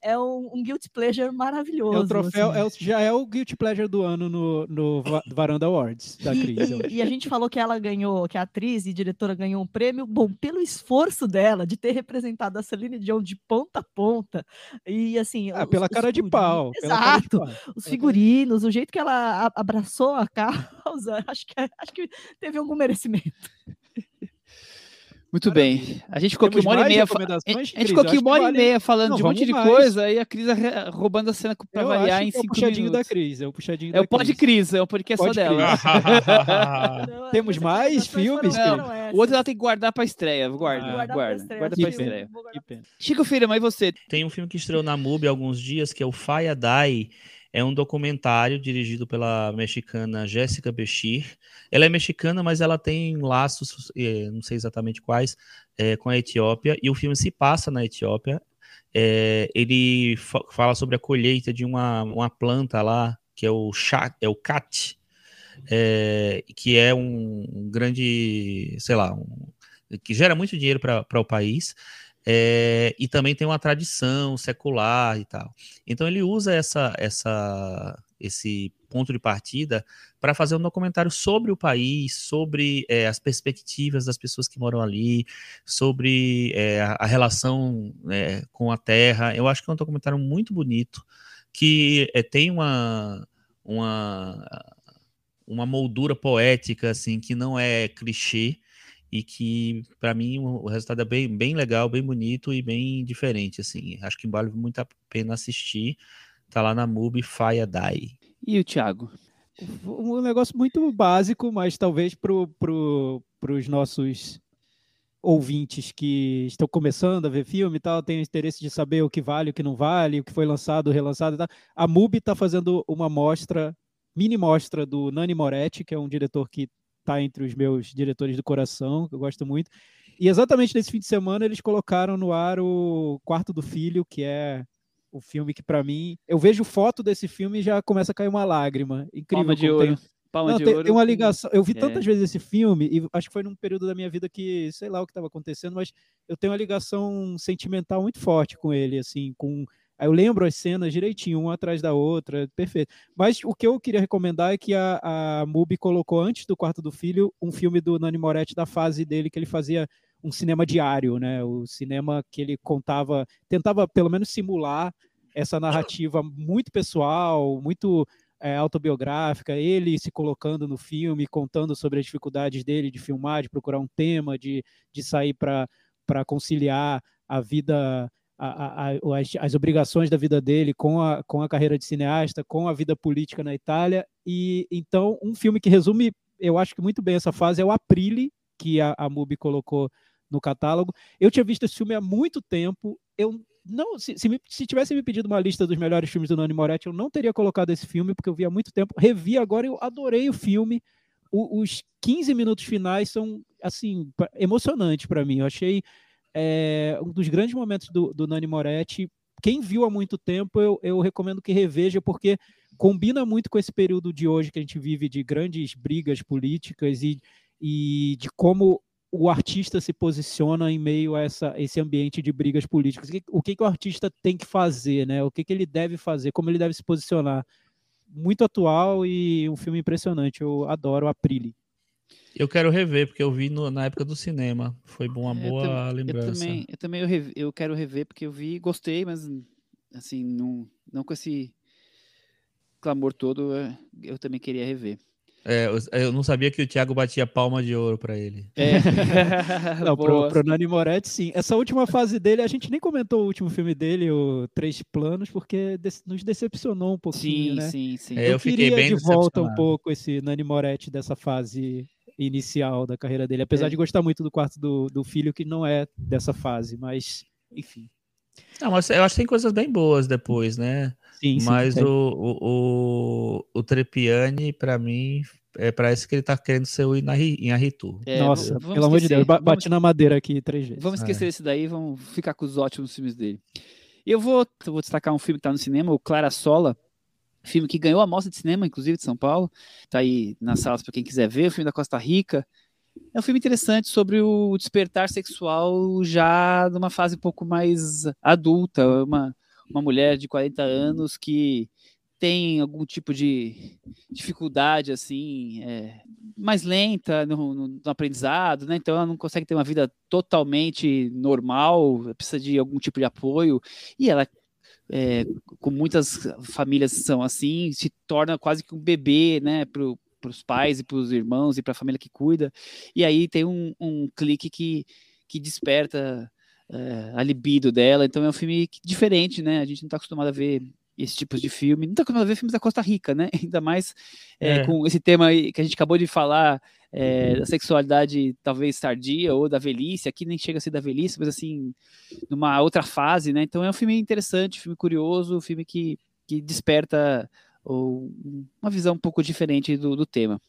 é um, um guilty pleasure maravilhoso. É o troféu, assim. é o- já é o Guilty Pleasure do ano no, no Va- Varanda Awards da Cris. eu E, e- e a gente falou que ela ganhou, que a atriz e diretora ganhou um prêmio, bom, pelo esforço dela de ter representado a Celine Dion de ponta a ponta. E assim, Ah, os- pela cara de pau. de Exato. pau. Os figurinos, o jeito que ela abraçou a causa, [LAUGHS] acho que, acho que teve algum merecimento. Muito bem. A gente ficou aqui uma hora e meia. A gente ficou aqui uma hora que e meia falando Não, de um monte de mais. coisa e a Cris roubando a cena para variar em que é o cinco puxadinho da minutos. Cris. É o puxadinho É o da Pod Cris. É o podcast só dela. [LAUGHS] Temos mais filmes. O outro ela tem que guardar pra estreia. Guarda, Ah, guarda, guarda pena. estreia. Chico Filho, mas você? Tem um filme que estreou na MUBI há alguns dias, que é o Faya Dai. É um documentário dirigido pela mexicana Jéssica Bechir. Ela é mexicana, mas ela tem laços, eh, não sei exatamente quais, eh, com a Etiópia. E o filme se passa na Etiópia. Eh, ele fa- fala sobre a colheita de uma, uma planta lá, que é o, chá, é o cat, eh, que é um, um grande, sei lá, um- que gera muito dinheiro para o país. É, e também tem uma tradição secular e tal. Então ele usa essa, essa, esse ponto de partida para fazer um documentário sobre o país, sobre é, as perspectivas das pessoas que moram ali, sobre é, a relação é, com a terra. Eu acho que é um documentário muito bonito, que tem uma, uma, uma moldura poética, assim, que não é clichê, e que para mim o resultado é bem, bem legal, bem bonito e bem diferente assim. Acho que vale muito a pena assistir. Tá lá na MUBI Fire Die. E o Thiago? Um negócio muito básico, mas talvez para pro, os nossos ouvintes que estão começando a ver filme e tal, têm interesse de saber o que vale, o que não vale, o que foi lançado, relançado e tal. A MUBI está fazendo uma mostra, mini mostra do Nani Moretti, que é um diretor que está entre os meus diretores do coração, que eu gosto muito. E exatamente nesse fim de semana eles colocaram no ar o Quarto do Filho, que é o filme que para mim, eu vejo foto desse filme e já começa a cair uma lágrima. Incrível Palma de ouro. Tem... Palma Não, de tem, ouro. tem uma ligação. Eu vi é. tantas vezes esse filme e acho que foi num período da minha vida que sei lá o que estava acontecendo, mas eu tenho uma ligação sentimental muito forte com ele, assim, com Aí eu lembro as cenas direitinho, uma atrás da outra, perfeito. Mas o que eu queria recomendar é que a, a Mubi colocou antes do Quarto do Filho um filme do Nani Moretti da fase dele que ele fazia um cinema diário, né? O cinema que ele contava, tentava pelo menos simular essa narrativa muito pessoal, muito é, autobiográfica, ele se colocando no filme, contando sobre as dificuldades dele de filmar, de procurar um tema, de, de sair para conciliar a vida a, a, as, as, obrigações da vida dele com a, com a carreira de cineasta, com a vida política na Itália. E então, um filme que resume, eu acho que muito bem essa fase é o Aprile, que a, a Mubi colocou no catálogo. Eu tinha visto esse filme há muito tempo. Eu não, se, se, me, se, tivesse me pedido uma lista dos melhores filmes do Nani Moretti, eu não teria colocado esse filme, porque eu vi há muito tempo. Revi agora, eu adorei o filme. O, os 15 minutos finais são, assim, emocionantes para mim. Eu achei é um dos grandes momentos do, do Nani Moretti. Quem viu há muito tempo, eu, eu recomendo que reveja, porque combina muito com esse período de hoje que a gente vive de grandes brigas políticas e, e de como o artista se posiciona em meio a essa, esse ambiente de brigas políticas. O que, que o artista tem que fazer, né? O que, que ele deve fazer, como ele deve se posicionar. Muito atual e um filme impressionante. Eu adoro Aprile. Eu quero rever, porque eu vi no, na época do cinema. Foi uma é, boa eu lembrança. Eu também, eu, também eu, rev, eu, quero rever, porque eu vi gostei, mas assim, não, não com esse clamor todo, é, eu também queria rever. É, eu não sabia que o Thiago batia palma de ouro para ele. É. [LAUGHS] não, pro, pro Nani Moretti, sim. Essa última fase dele, a gente nem comentou o último filme dele, o Três Planos, porque nos decepcionou um pouquinho, sim, né? Sim, sim, é, eu, eu queria de volta um pouco esse Nani Moretti dessa fase inicial da carreira dele, apesar é. de gostar muito do quarto do, do filho, que não é dessa fase, mas enfim. Não, mas eu acho que tem coisas bem boas depois, né? Sim, sim Mas o, o, o, o Trepiani, para mim, é, parece que ele tá querendo ser o Inaritu. É, Nossa, pelo amor de Deus, bati vamos, na madeira aqui três vezes. Vamos esquecer é. esse daí, vamos ficar com os ótimos filmes dele. Eu vou, vou destacar um filme que tá no cinema, o Clara Sola, Filme que ganhou a mostra de cinema, inclusive, de São Paulo. Tá aí nas salas para quem quiser ver. O filme da Costa Rica. É um filme interessante sobre o despertar sexual já numa fase um pouco mais adulta. Uma, uma mulher de 40 anos que tem algum tipo de dificuldade assim é, mais lenta no, no, no, aprendizado, né? Então ela não consegue ter uma vida totalmente normal, precisa de algum tipo de apoio e ela é, com muitas famílias são assim, se torna quase que um bebê, né, para os pais e para os irmãos e para a família que cuida. E aí tem um, um clique que, que desperta é, a libido dela. Então é um filme diferente, né? A gente não está acostumado a ver esse tipo de filme. Não está acostumado a ver filmes da Costa Rica, né? [LAUGHS] Ainda mais é, é. com esse tema que a gente acabou de falar é, da sexualidade talvez tardia ou da velhice, aqui nem chega a ser da velhice, mas assim, numa outra fase, né? Então é um filme interessante, um filme curioso, um filme que, que desperta ou, uma visão um pouco diferente do, do tema.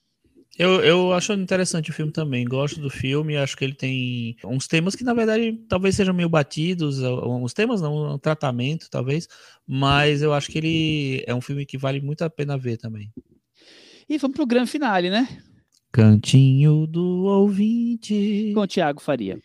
Eu, eu acho interessante o filme também, gosto do filme, acho que ele tem uns temas que na verdade talvez sejam meio batidos, uns temas não, um tratamento talvez, mas eu acho que ele é um filme que vale muito a pena ver também. E vamos pro grande finale, né? Cantinho do ouvinte. Com o Thiago Faria.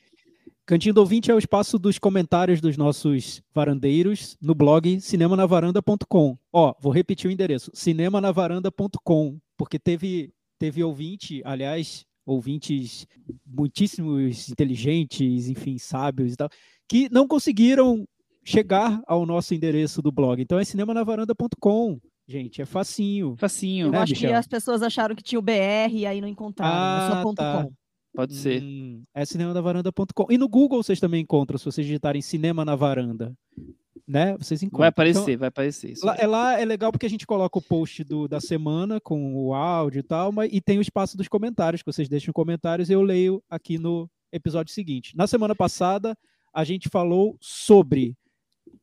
Cantinho do Ouvinte é o espaço dos comentários dos nossos varandeiros no blog cinemanavaranda.com. Ó, vou repetir o endereço, cinemanavaranda.com, porque teve, teve ouvinte, aliás, ouvintes muitíssimos inteligentes, enfim, sábios e tal, que não conseguiram chegar ao nosso endereço do blog. Então é cinemanavaranda.com. Gente, é facinho. Facinho. Eu né, acho Michel? que as pessoas acharam que tinha o BR e aí não encontraram. é só Ah, ponto tá. .com. Pode ser. Hum, é cinemanavaranda.com. E no Google vocês também encontram, se vocês digitarem Cinema na Varanda. Né? Vocês encontram. Vai Então, aparecer, vai aparecer. Lá, é, lá é legal porque a gente coloca o post do, da semana com o áudio e tal, mas, e tem o espaço dos comentários, que vocês deixam comentários e eu leio aqui no episódio seguinte. Na semana passada, a gente falou sobre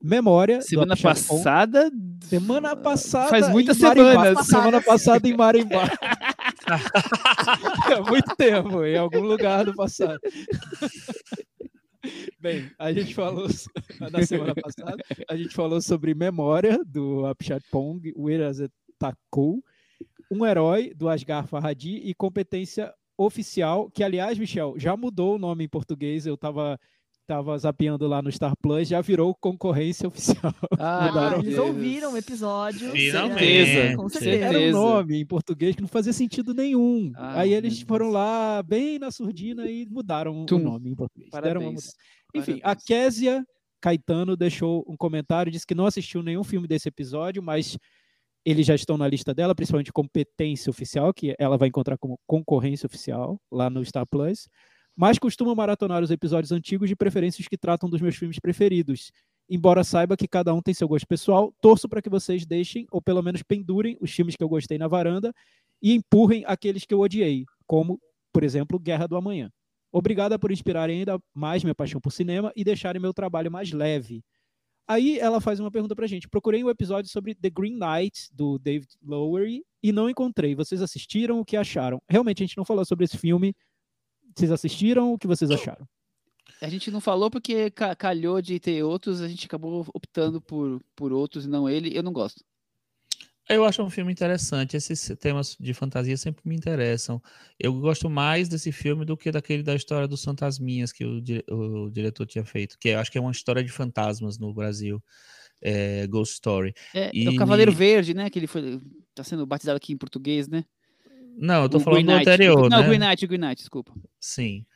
memória. Semana passada. Semana passada. Faz muitas semanas. Semana passada em Marimbá. [LAUGHS] [LAUGHS] é muito tempo, em algum lugar do passado. [LAUGHS] Bem, a gente falou [LAUGHS] na semana [LAUGHS] passada, a gente falou sobre memória do Upshot Pong, Takou, um herói do Asghar Farhadi e competência oficial, que aliás, Michel, já mudou o nome em português, eu tava tava zapeando lá no Star Plus, já virou concorrência [LAUGHS] oficial. Ah. Ah, eles Deus. ouviram o episódio. Finalmente. certeza, Com Certeza. Era um nome em português que não fazia sentido nenhum. Ah, Aí eles foram lá, bem na surdina, e mudaram Tum. o nome em português. Parabéns. Enfim, a Parabéns. Késia Caetano deixou um comentário, disse que não assistiu nenhum filme desse episódio, mas eles já estão na lista dela, principalmente competência oficial, que ela vai encontrar como concorrência oficial lá no Star Plus. Mas costuma maratonar os episódios antigos de preferências que tratam dos meus filmes preferidos. Embora saiba que cada um tem seu gosto pessoal, torço para que vocês deixem, ou pelo menos pendurem, os filmes que eu gostei na varanda e empurrem aqueles que eu odiei, como, por exemplo, Guerra do Amanhã. Obrigada por inspirarem ainda mais minha paixão por cinema e deixarem meu trabalho mais leve. Aí ela faz uma pergunta pra gente. Procurei um episódio sobre The Green Knight, do David Lowery, e não encontrei. Vocês assistiram? O que acharam? Realmente, a gente não falou sobre esse filme. Vocês assistiram? O que vocês acharam? A gente não falou porque ca- calhou de ter outros, a gente acabou optando por, por outros e não ele. Eu não gosto. Eu acho um filme interessante. Esses temas de fantasia sempre me interessam. Eu gosto mais desse filme do que daquele da história dos fantasminhas que o, dire- o diretor tinha feito, que eu acho que é uma história de fantasmas no Brasil. É, Ghost Story. É, é E- o Cavaleiro Verde, né? Que ele foi. Tá sendo batizado aqui em português, né? Não, eu tô O falando Green do anterior, Não, né? Green Knight, desculpa. Sim.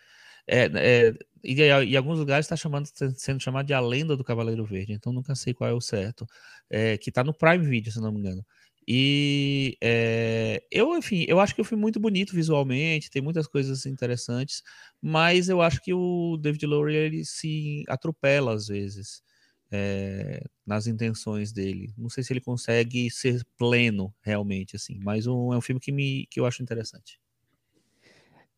É, é, e em alguns lugares está chamando, sendo chamado de A Lenda do Cavaleiro Verde, então nunca sei qual é o certo. É, que está no Prime Video, se não me engano. E é, eu, enfim, eu acho que o filme é muito bonito visualmente, tem muitas coisas interessantes, mas eu acho que o David Lowery ele se atropela às vezes é, nas intenções dele. Não sei se ele consegue ser pleno realmente, assim, mas um, é um filme que, me, que eu acho interessante.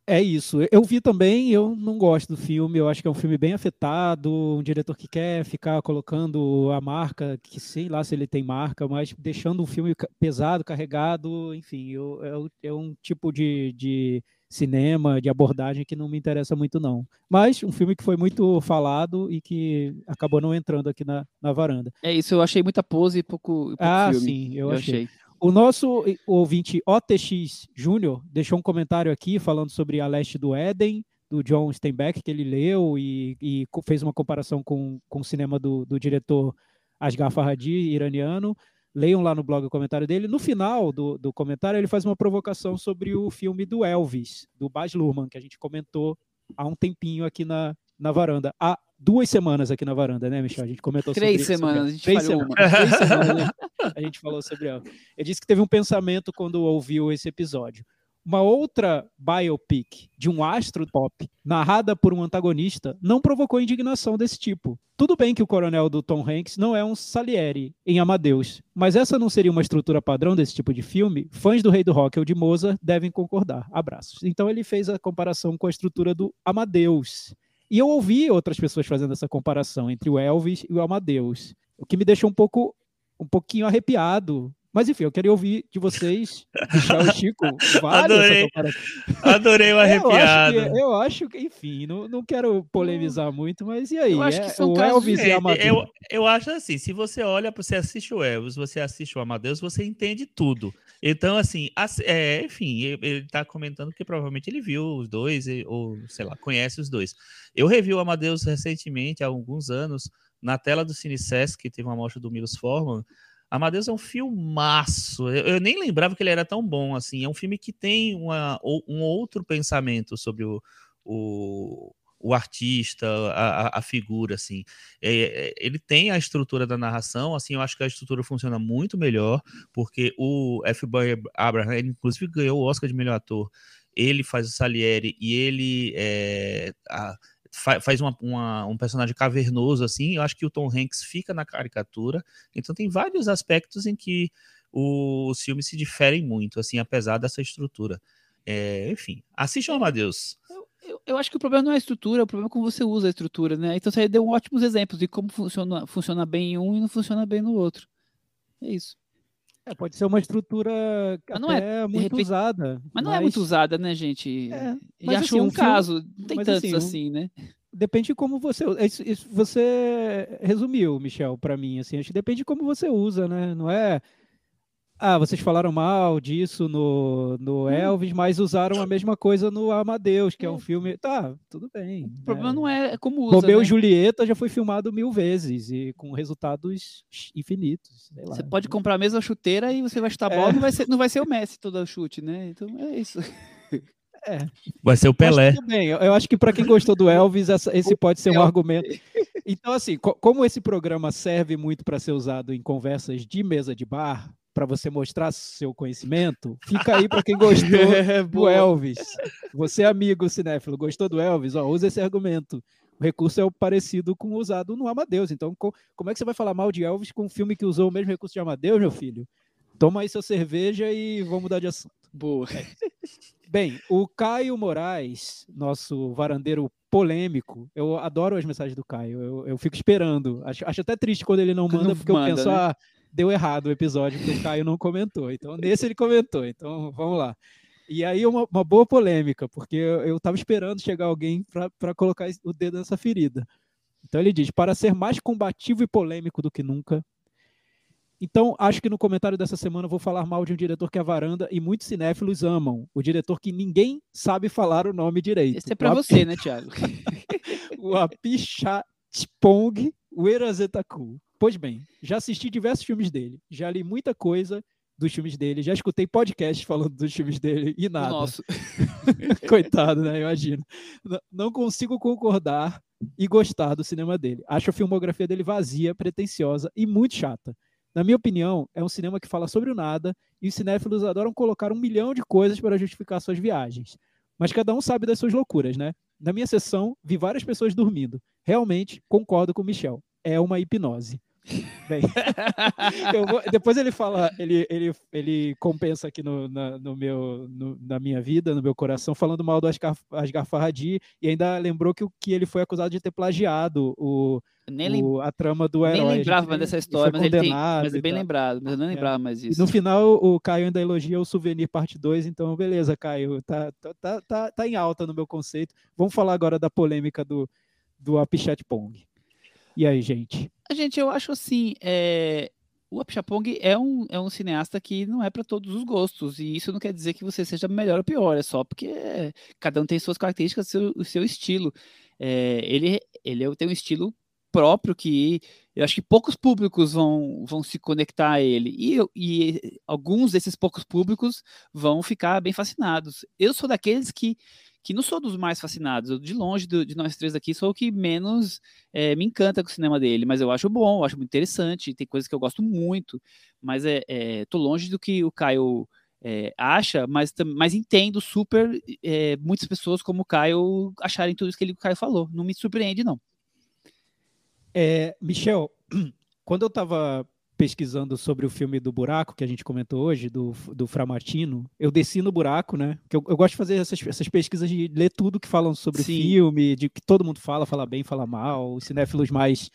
É isso. Eu vi também, eu não gosto do filme. Eu acho que é um filme bem afetado, um diretor que quer ficar colocando a marca, que sei lá se ele tem marca, mas deixando um filme pesado, carregado, enfim, eu- é, é um tipo de, de cinema, de abordagem que não me interessa muito, não. Mas um filme que foi muito falado e que acabou não entrando aqui na, na varanda. É isso, eu achei muita pose e pouco, pouco Ah, filme. sim, eu, Eu achei. achei. O nosso ouvinte OTX Júnior deixou um comentário aqui falando sobre A Leste do Éden, do John Steinbeck, que ele leu e, e fez uma comparação com, com o cinema do, do diretor Asghar Farhadi, iraniano. Leiam lá no blog o comentário dele. No final do, do comentário, ele faz uma provocação sobre o filme do Elvis, do Baz Luhrmann, que a gente comentou há um tempinho aqui na, na varanda. Há duas semanas aqui na varanda, né, Michel? A gente comentou Três sobre semanas, Elvis. a gente Três falhou semanas. Três semanas a gente falou sobre Elvis. Ele disse que teve um pensamento quando ouviu esse episódio. Uma outra biopic de um astro pop, narrada por um antagonista, não provocou indignação desse tipo. Tudo bem que o coronel do Tom Hanks não é um Salieri em Amadeus, mas essa não seria uma estrutura padrão desse tipo de filme? Fãs do Rei do Rock ou de Mozart devem concordar. Abraços. Então ele fez a comparação com a estrutura do Amadeus. E eu ouvi outras pessoas fazendo essa comparação entre o Elvis e o Amadeus, o que me deixou um pouco um pouquinho arrepiado. Mas enfim, eu queria ouvir de vocês, Michel e Chico, [LAUGHS] vale Adorei. Adorei o [LAUGHS] Eu acho, arrepiado. que, eu acho que, enfim, não, não quero polemizar muito, mas e aí? Eu acho que É são o casos Elvis e É, Amadeus. eu, Eu acho assim, se você olha, você assiste o Elvis, você assiste o Amadeus, você entende tudo. Então, assim, é, enfim, ele está comentando que provavelmente ele viu os dois, ou sei lá, conhece os dois. Eu revi o Amadeus recentemente, há alguns anos, na tela do Cine que teve uma mostra do Milos Forman. Amadeus é um filmaço. Eu, eu, nem lembrava que ele era tão bom assim. É um filme que tem uma, um outro pensamento sobre o, o o artista, a, a figura, assim. É, é, ele tem a estrutura da narração, assim, eu acho que a estrutura funciona muito melhor, porque o F. Boy Abraham, ele, inclusive, ganhou o Oscar de melhor ator. Ele faz o Salieri e ele é, a, faz uma, uma, um personagem cavernoso, assim. Eu acho que o Tom Hanks fica na caricatura. Então, tem vários aspectos em que os filmes se diferem muito, assim, apesar dessa estrutura. É, enfim, assistam é. Amadeus eu, eu, acho que o problema não é a estrutura, o problema é como você usa a estrutura, né? Então você deu ótimos exemplos de como funciona, funciona bem em um e não funciona bem no outro. É isso. É, pode ser uma estrutura mas não é muito repente, usada. Mas não é muito usada, né, gente? É, e achou assim, um, um caso, não tem tantos assim, assim, né? Depende de como você. Isso, isso você resumiu, Michel, para mim. Assim, acho que depende de como você usa, né? Não é ah, vocês falaram mal disso no, no hum. Elvis, mas usaram a mesma coisa no Amadeus, que é um hum. filme. Tá, tudo bem. O problema né? não é, é como usa. Romeu né? e Julieta já foi filmado mil vezes e com resultados infinitos. Você pode comprar a mesma chuteira e você vai chutar a bola, é. não, vai ser, não vai ser o Messi todo o chute, né? Então é isso. É. Vai ser o Pelé. bem. Eu acho que para quem gostou do Elvis, essa, esse pode ser um argumento. Então, assim, co como esse programa serve muito para ser usado em conversas de mesa de bar, para você mostrar seu conhecimento, fica aí para quem gostou [LAUGHS] é, do Elvis. Você, amigo cinéfilo, gostou do Elvis? Ó, usa esse argumento. O recurso é o parecido com o usado no Amadeus. Então, como é que você vai falar mal de Elvis com um filme que usou o mesmo recurso de Amadeus, meu filho? Toma aí sua cerveja e vamos mudar de assunto. Boa. É. Bem, o Caio Moraes, nosso varandeiro polêmico, eu adoro as mensagens do Caio, eu, eu fico esperando. Acho, acho, até triste quando ele não manda, porque manda, eu penso, né? ah, deu errado o episódio, porque o Caio não comentou. Então, nesse ele comentou. Então, vamos lá. E aí, uma, uma boa polêmica, porque eu estava esperando chegar alguém para colocar o dedo nessa ferida. Então, ele diz: para ser mais combativo e polêmico do que nunca. Então, acho que no comentário dessa semana eu vou falar mal de um diretor que a varanda e muitos cinéfilos amam. O diretor que ninguém sabe falar o nome direito. Esse é para você, né, Thiago? [LAUGHS] o Apichatpong Uerazetaku. Pois bem, já assisti diversos filmes dele, já li muita coisa dos filmes dele, já escutei podcasts [LAUGHS] falando dos filmes dele e nada. Nossa. [LAUGHS] Coitado, né? Imagino. Não consigo concordar e gostar do cinema dele. Acho a filmografia dele vazia, pretensiosa e muito chata. Na minha opinião, é um cinema que fala sobre o nada e os cinéfilos adoram colocar um milhão de coisas para justificar suas viagens. Mas cada um sabe das suas loucuras, né? Na minha sessão, vi várias pessoas dormindo. Realmente, concordo com o Michel. É uma hipnose. Bem, [LAUGHS] vou, depois ele fala, ele, ele, ele compensa aqui no, na, no meu, no, na minha vida, no meu coração, falando mal do Asghar, Asghar Farhadi e ainda lembrou que, que ele foi acusado de ter plagiado o, o a trama do herói. Nem lembrava dessa história, mas, ele tem, mas é bem lembrado, mas eu não é. lembrava é. mais isso. E no final, o Caio ainda elogia o Souvenir Parte 2, então beleza, Caio, tá, tá, tá, tá, tá em alta no meu conceito. Vamos falar agora da polêmica do, do Apichat Pong. E aí, gente? A gente, eu acho assim, é... o Apchapong é um, é um cineasta que não é para todos os gostos, e isso não quer dizer que você seja melhor ou pior, é só porque cada um tem suas características, seu, o seu estilo. É, ele, ele tem um estilo próprio que eu acho que poucos públicos vão, vão se conectar a ele e, e alguns desses poucos públicos vão ficar bem fascinados. Eu sou daqueles que que não sou dos mais fascinados. Eu, de longe do, de nós três aqui, sou o que menos é, me encanta com o cinema dele, mas eu acho bom, eu acho muito interessante, tem coisas que eu gosto muito, mas é, é tô longe do que o Caio é, acha, mas, mas entendo super é, muitas pessoas como o Caio acharem tudo isso que ele, o Caio falou. Não me surpreende, não. É, Michel, [CLEARS THROAT] quando eu estava pesquisando sobre o filme do buraco que a gente comentou hoje, do, do Framartino, eu desci no buraco, né? Que eu, eu gosto de fazer essas, essas pesquisas de ler tudo que falam sobre Sim. o filme, de que todo mundo fala, fala bem, fala mal, os cinéfilos mais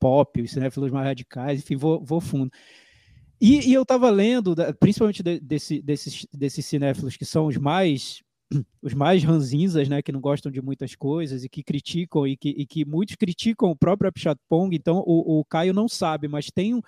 pop, os cinéfilos mais radicais, enfim, vou, vou fundo. E, e eu estava lendo, principalmente de, desse, desses, desses cinéfilos que são os mais [CLEARS THROAT] os mais ranzinzas, né, que não gostam de muitas coisas e que criticam e que, e que muitos criticam o próprio Apichatpong, então o, o Caio não sabe, mas tem um,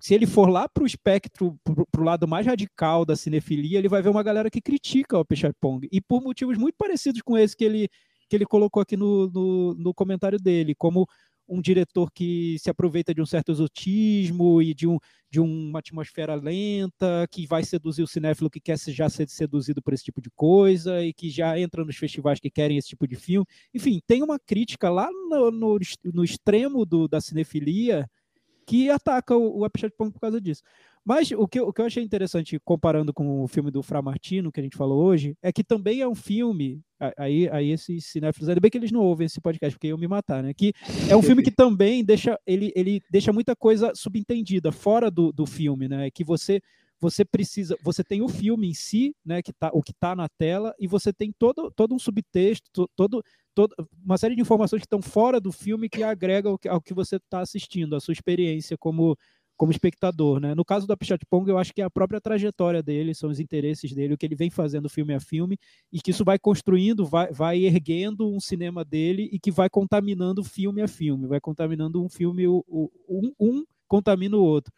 se ele for lá para o espectro, para o lado mais radical da cinefilia, ele vai ver uma galera que critica o Apichatpong, e por motivos muito parecidos com esse que ele, que ele colocou aqui no, no, no comentário dele, como um diretor que se aproveita de um certo exotismo e de, um, de uma atmosfera lenta, que vai seduzir o cinéfilo que quer já ser seduzido por esse tipo de coisa e que já entra nos festivais que querem esse tipo de filme. Enfim, tem uma crítica lá no, no, no extremo do, da cinefilia que ataca o, o Apichat Pong por causa disso. Mas o que, o que eu achei interessante, comparando com o filme do Fra Martino, que a gente falou hoje, é que também é um filme. Aí, aí esses cinéfilos, ainda bem que eles não ouvem esse podcast, porque iam me matar, né? Que é um filme que [LAUGHS] também deixa, ele, ele deixa muita coisa subentendida, fora do, do filme, né? Que você você precisa, você tem o filme em si, né, que tá, o que está na tela, e você tem todo, todo um subtexto, todo, todo, uma série de informações que estão fora do filme que agregam ao que, ao que você está assistindo, a sua experiência como, como espectador, né? No caso do Apichat Pong, eu acho que é a própria trajetória dele, são os interesses dele, o que ele vem fazendo filme a filme, e que isso vai construindo, vai, vai erguendo um cinema dele e que vai contaminando filme a filme, vai contaminando um filme, um, um contamina o outro.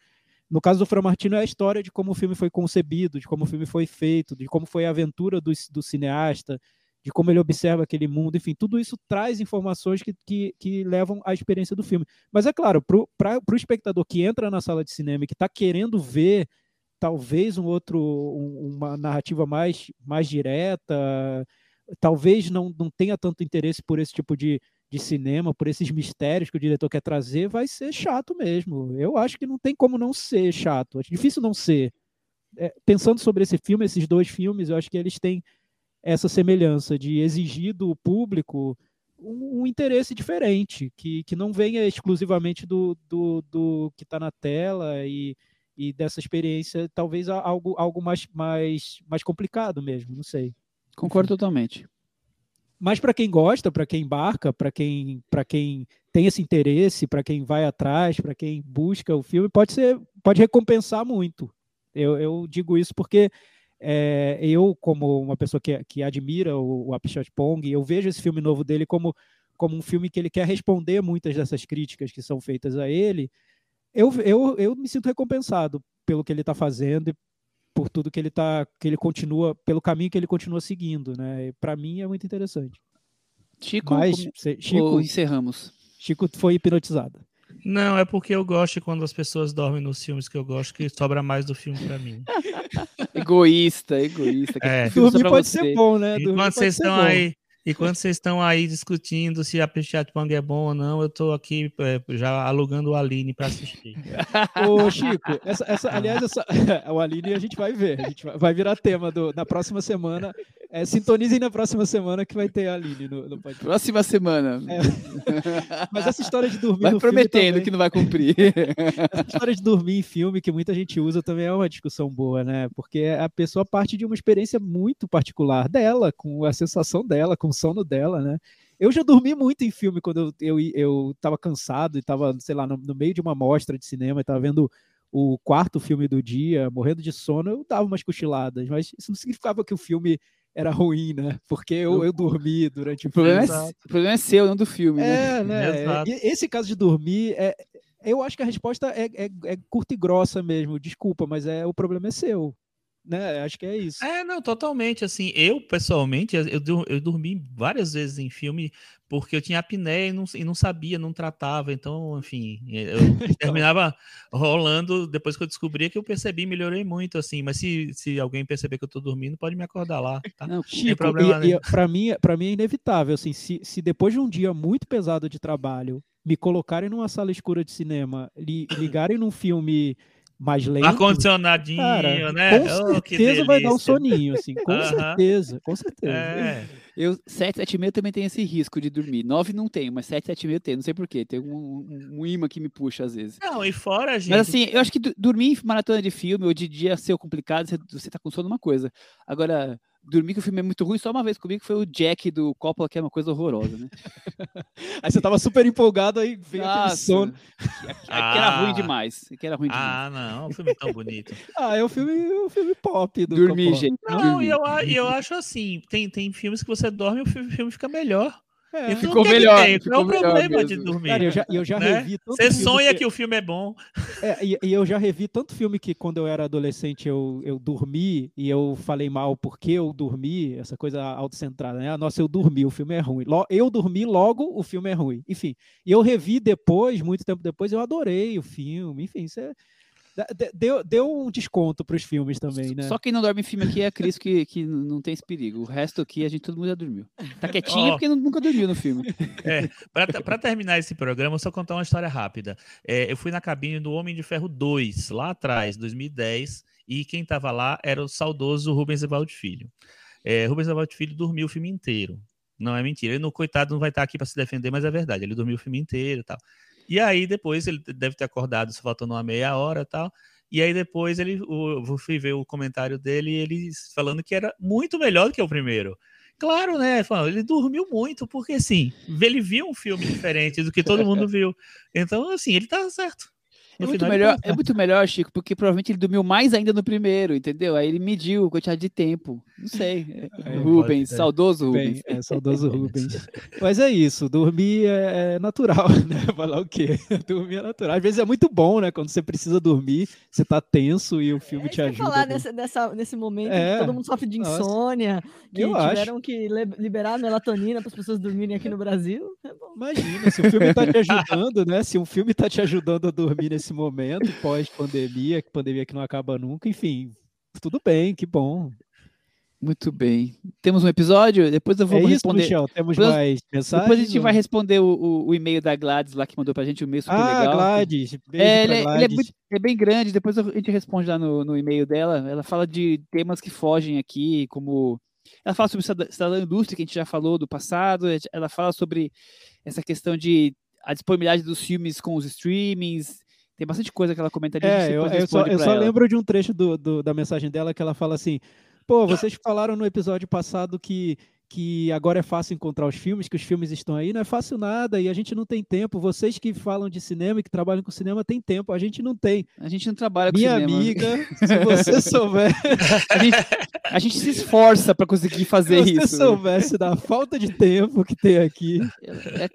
No caso do Fra Martino é a história de como o filme foi concebido, de como o filme foi feito, de como foi a aventura do, do cineasta, de como ele observa aquele mundo, enfim, tudo isso traz informações que, que, que levam à experiência do filme. Mas é claro, para o espectador que entra na sala de cinema e que está querendo ver talvez um outro, um, uma narrativa mais, mais direta, talvez não, não tenha tanto interesse por esse tipo de, de cinema, por esses mistérios que o diretor quer trazer, vai ser chato mesmo. Eu acho que não tem como não ser chato. É difícil não ser. É, pensando sobre esse filme, esses dois filmes, eu acho que eles têm essa semelhança de exigir do público um, um interesse diferente, que, que não venha exclusivamente do, do, do que está na tela e, e dessa experiência, talvez algo, algo mais, mais, mais complicado mesmo, não sei. Concordo totalmente. Mas para quem gosta, para quem embarca, para quem, quem tem esse interesse, para quem vai atrás, para quem busca o filme, pode ser, pode recompensar muito. Eu, eu digo isso porque é, eu, como uma pessoa que, que admira o, o Apichat Pong, eu vejo esse filme novo dele como, como um filme que ele quer responder muitas dessas críticas que são feitas a ele. Eu, eu, eu me sinto recompensado pelo que ele está fazendo e por tudo que ele tá, que ele continua, pelo caminho que ele continua seguindo, né? Para mim é muito interessante. Chico, Mas. Chico encerramos. Chico foi hipnotizado. Não, é porque eu gosto quando as pessoas dormem nos filmes que eu gosto, que sobra mais do filme para mim. [LAUGHS] egoísta, egoísta. É. Dormir pode você. ser bom, né? Dormir quando vocês estão aí, e quando vocês estão aí discutindo se a Pichat Pang é bom ou não, eu estou aqui é, já alugando o Aline para assistir. [LAUGHS] Ô, Chico, essa, essa, aliás, essa, [LAUGHS] o Aline a gente vai ver. A gente vai, vai virar tema do, na próxima semana. É, sintonizem na próxima semana que vai ter a Aline no, no podcast. Próxima semana. É. [LAUGHS] Mas essa história de dormir. Vai prometendo também, que não vai cumprir. [LAUGHS] Essa história de dormir em filme que muita gente usa também é uma discussão boa, né? Porque a pessoa parte de uma experiência muito particular dela, com a sensação dela, com o sono dela, né? Eu já dormi muito em filme quando eu, eu, eu tava cansado e tava, sei lá, no, no meio de uma mostra de cinema e tava vendo o quarto filme do dia, morrendo de sono, eu dava umas cochiladas, mas isso não significava que o filme era ruim, né? Porque eu, eu dormi durante o, filme. Problema é, o problema é seu, não do filme. É, né? né? Esse caso de dormir, é, eu acho que a resposta é, é, é curta e grossa mesmo. Desculpa, mas é o problema é seu né? Acho que é isso. É, não, totalmente. Assim, eu pessoalmente, eu, eu dormi várias vezes em filme porque eu tinha apneia e não, e não sabia, não tratava. Então, enfim, eu [LAUGHS] então... terminava rolando. Depois que eu descobri que eu percebi, melhorei muito. assim. Mas se, se alguém perceber que eu tô dormindo, pode me acordar lá. Tá? Não, Chico, problema para mim, para mim é inevitável. Assim, se, se depois de um dia muito pesado de trabalho me colocarem numa sala escura de cinema, li, ligarem num filme mais lento. Acondicionadinho, cara, né? Com oh, certeza vai dar um soninho, assim. Com uh -huh. certeza, com certeza. É. Eu, 7, 7 e meio também tem esse risco de dormir. 9 não tenho, mas 7, 7 e meio tem. Não sei porquê. Tem um, um, um imã que me puxa às vezes. Não, e fora, gente. Mas assim, eu acho que dormir em maratona de filme ou de dia ser complicado, você, você tá com sono uma coisa. Agora, dormir que o filme é muito ruim só uma vez comigo, que foi o Jack do Coppola, que é uma coisa horrorosa, né? [LAUGHS] Aí você tava super empolgado, aí veio aquele Nossa, sono. que, que era ruim Ah. demais. Que era ruim demais. Ah, não, um filme tão bonito. [LAUGHS] Ah, é o filme, o filme pop do Dormir, Coppola. gente. Não, e eu, e eu acho assim, tem, tem filmes que você dorme e o fi- filme fica melhor. É. Então, Ficou é melhor, tem? Qual é o ficou melhor problema de mesmo. dormir? Cara, eu já, eu já né? revi tanto Você filme sonha que- que o filme é bom. [LAUGHS] É, e, e eu já revi tanto filme que quando eu era adolescente eu, eu dormi e eu falei mal porque eu dormi, essa coisa autocentrada, né? Ah, Nossa, eu dormi, o filme é ruim. Eu dormi, logo o filme é ruim. Enfim, e eu revi depois, muito tempo depois, eu adorei o filme. Enfim, isso é- de- deu, deu um desconto para os filmes também, né? Só quem não dorme em filme aqui é a Cris, que, que não tem esse perigo. O resto aqui, a gente todo mundo já dormiu. Tá [LAUGHS] quietinho Ó. porque nu- nunca dormiu no filme. Para terminar esse programa, eu só contar uma história rápida. É, eu fui na cabine do Homem de Ferro 2, lá atrás, 2010, e quem estava lá era o saudoso Rubens Evaldo Filho. É, Rubens Evaldo Filho dormiu o filme inteiro. Não é mentira. Ele, no coitado, não vai estar aqui para se defender, mas é verdade. Ele dormiu o filme inteiro e tal. E aí, depois, ele deve ter acordado, só faltando uma meia hora e tal. E aí, depois, ele, o, eu fui ver o comentário dele, ele falando que era muito melhor do que o primeiro. Claro, né? Ele dormiu muito, porque assim, ele viu um filme diferente do que todo mundo [LAUGHS] viu. Então, assim, ele tá certo. É No muito, final, melhor, é muito melhor, Chico, porque provavelmente ele dormiu mais ainda no primeiro, entendeu? Aí ele mediu a quantidade de tempo. Não sei. É, [LAUGHS] Rubens, pode saudoso Bem, Rubens. é saudoso [LAUGHS] Rubens. Mas é isso, dormir é, é natural, [LAUGHS] né? Falar o quê? Dormir é natural. Às vezes é muito bom, né? Quando você precisa dormir, você tá tenso e o filme É, te isso que eu ia ajuda. falar né? nesse, nessa, nesse momento É. que todo mundo sofre de Nossa. insônia, que Eu acho. tiveram que le- liberar melatonina para as pessoas dormirem aqui no Brasil. É bom. Imagina, se o filme tá te ajudando, né? Se um filme tá te ajudando a dormir nesse momento, pós-pandemia, que pandemia que não acaba nunca, enfim, tudo bem, que bom. Muito bem. Temos um episódio? Depois eu vou é isso, responder. Michel, temos Depois- mais mensagens? Depois a gente vai ou- responder o, o- o e-mail da Gladys lá que mandou pra gente, um e-mail super Ah, legal. Gladys, É, pra ele, é, ele é Gladys. muito- é bem grande, depois a gente responde lá no, no e-mail dela. Ela fala de temas que fogem aqui, como. Ela fala sobre cidadã indústria, que a gente já falou do passado. Ela fala sobre essa questão de a disponibilidade dos filmes com os streamings. Tem bastante coisa que ela comenta ali. É, eu, eu só, eu só lembro de um trecho do, do- da mensagem dela que ela fala assim: pô, vocês falaram no episódio passado que, que agora é fácil encontrar os filmes, que os filmes estão aí. Não é fácil nada e a gente não tem tempo. Vocês que falam de cinema e que trabalham com cinema têm tempo, a gente não tem. A gente não trabalha com Minha cinema. amiga, [LAUGHS] se você souber, A gente, a gente se esforça para conseguir fazer se você isso. soubesse da falta de tempo que tem aqui. É, é-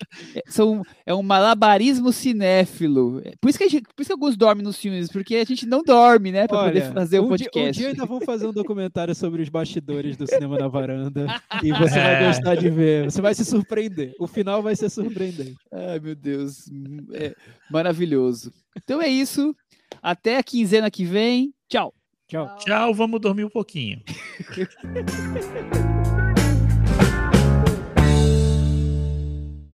são, é um malabarismo cinéfilo. Por isso, que gente- por isso que alguns dormem nos filmes, porque a gente não dorme, né? Para poder fazer o um dia- podcast. um dia ainda vão fazer um documentário sobre os bastidores do cinema na varanda [LAUGHS] e você vai gostar de ver. Você vai se surpreender. O final vai ser surpreendente. Ai, meu Deus. É maravilhoso. Então é isso. Até a quinzena que vem. Tchau. Tchau. Tchau, vamos dormir um pouquinho. [LAUGHS]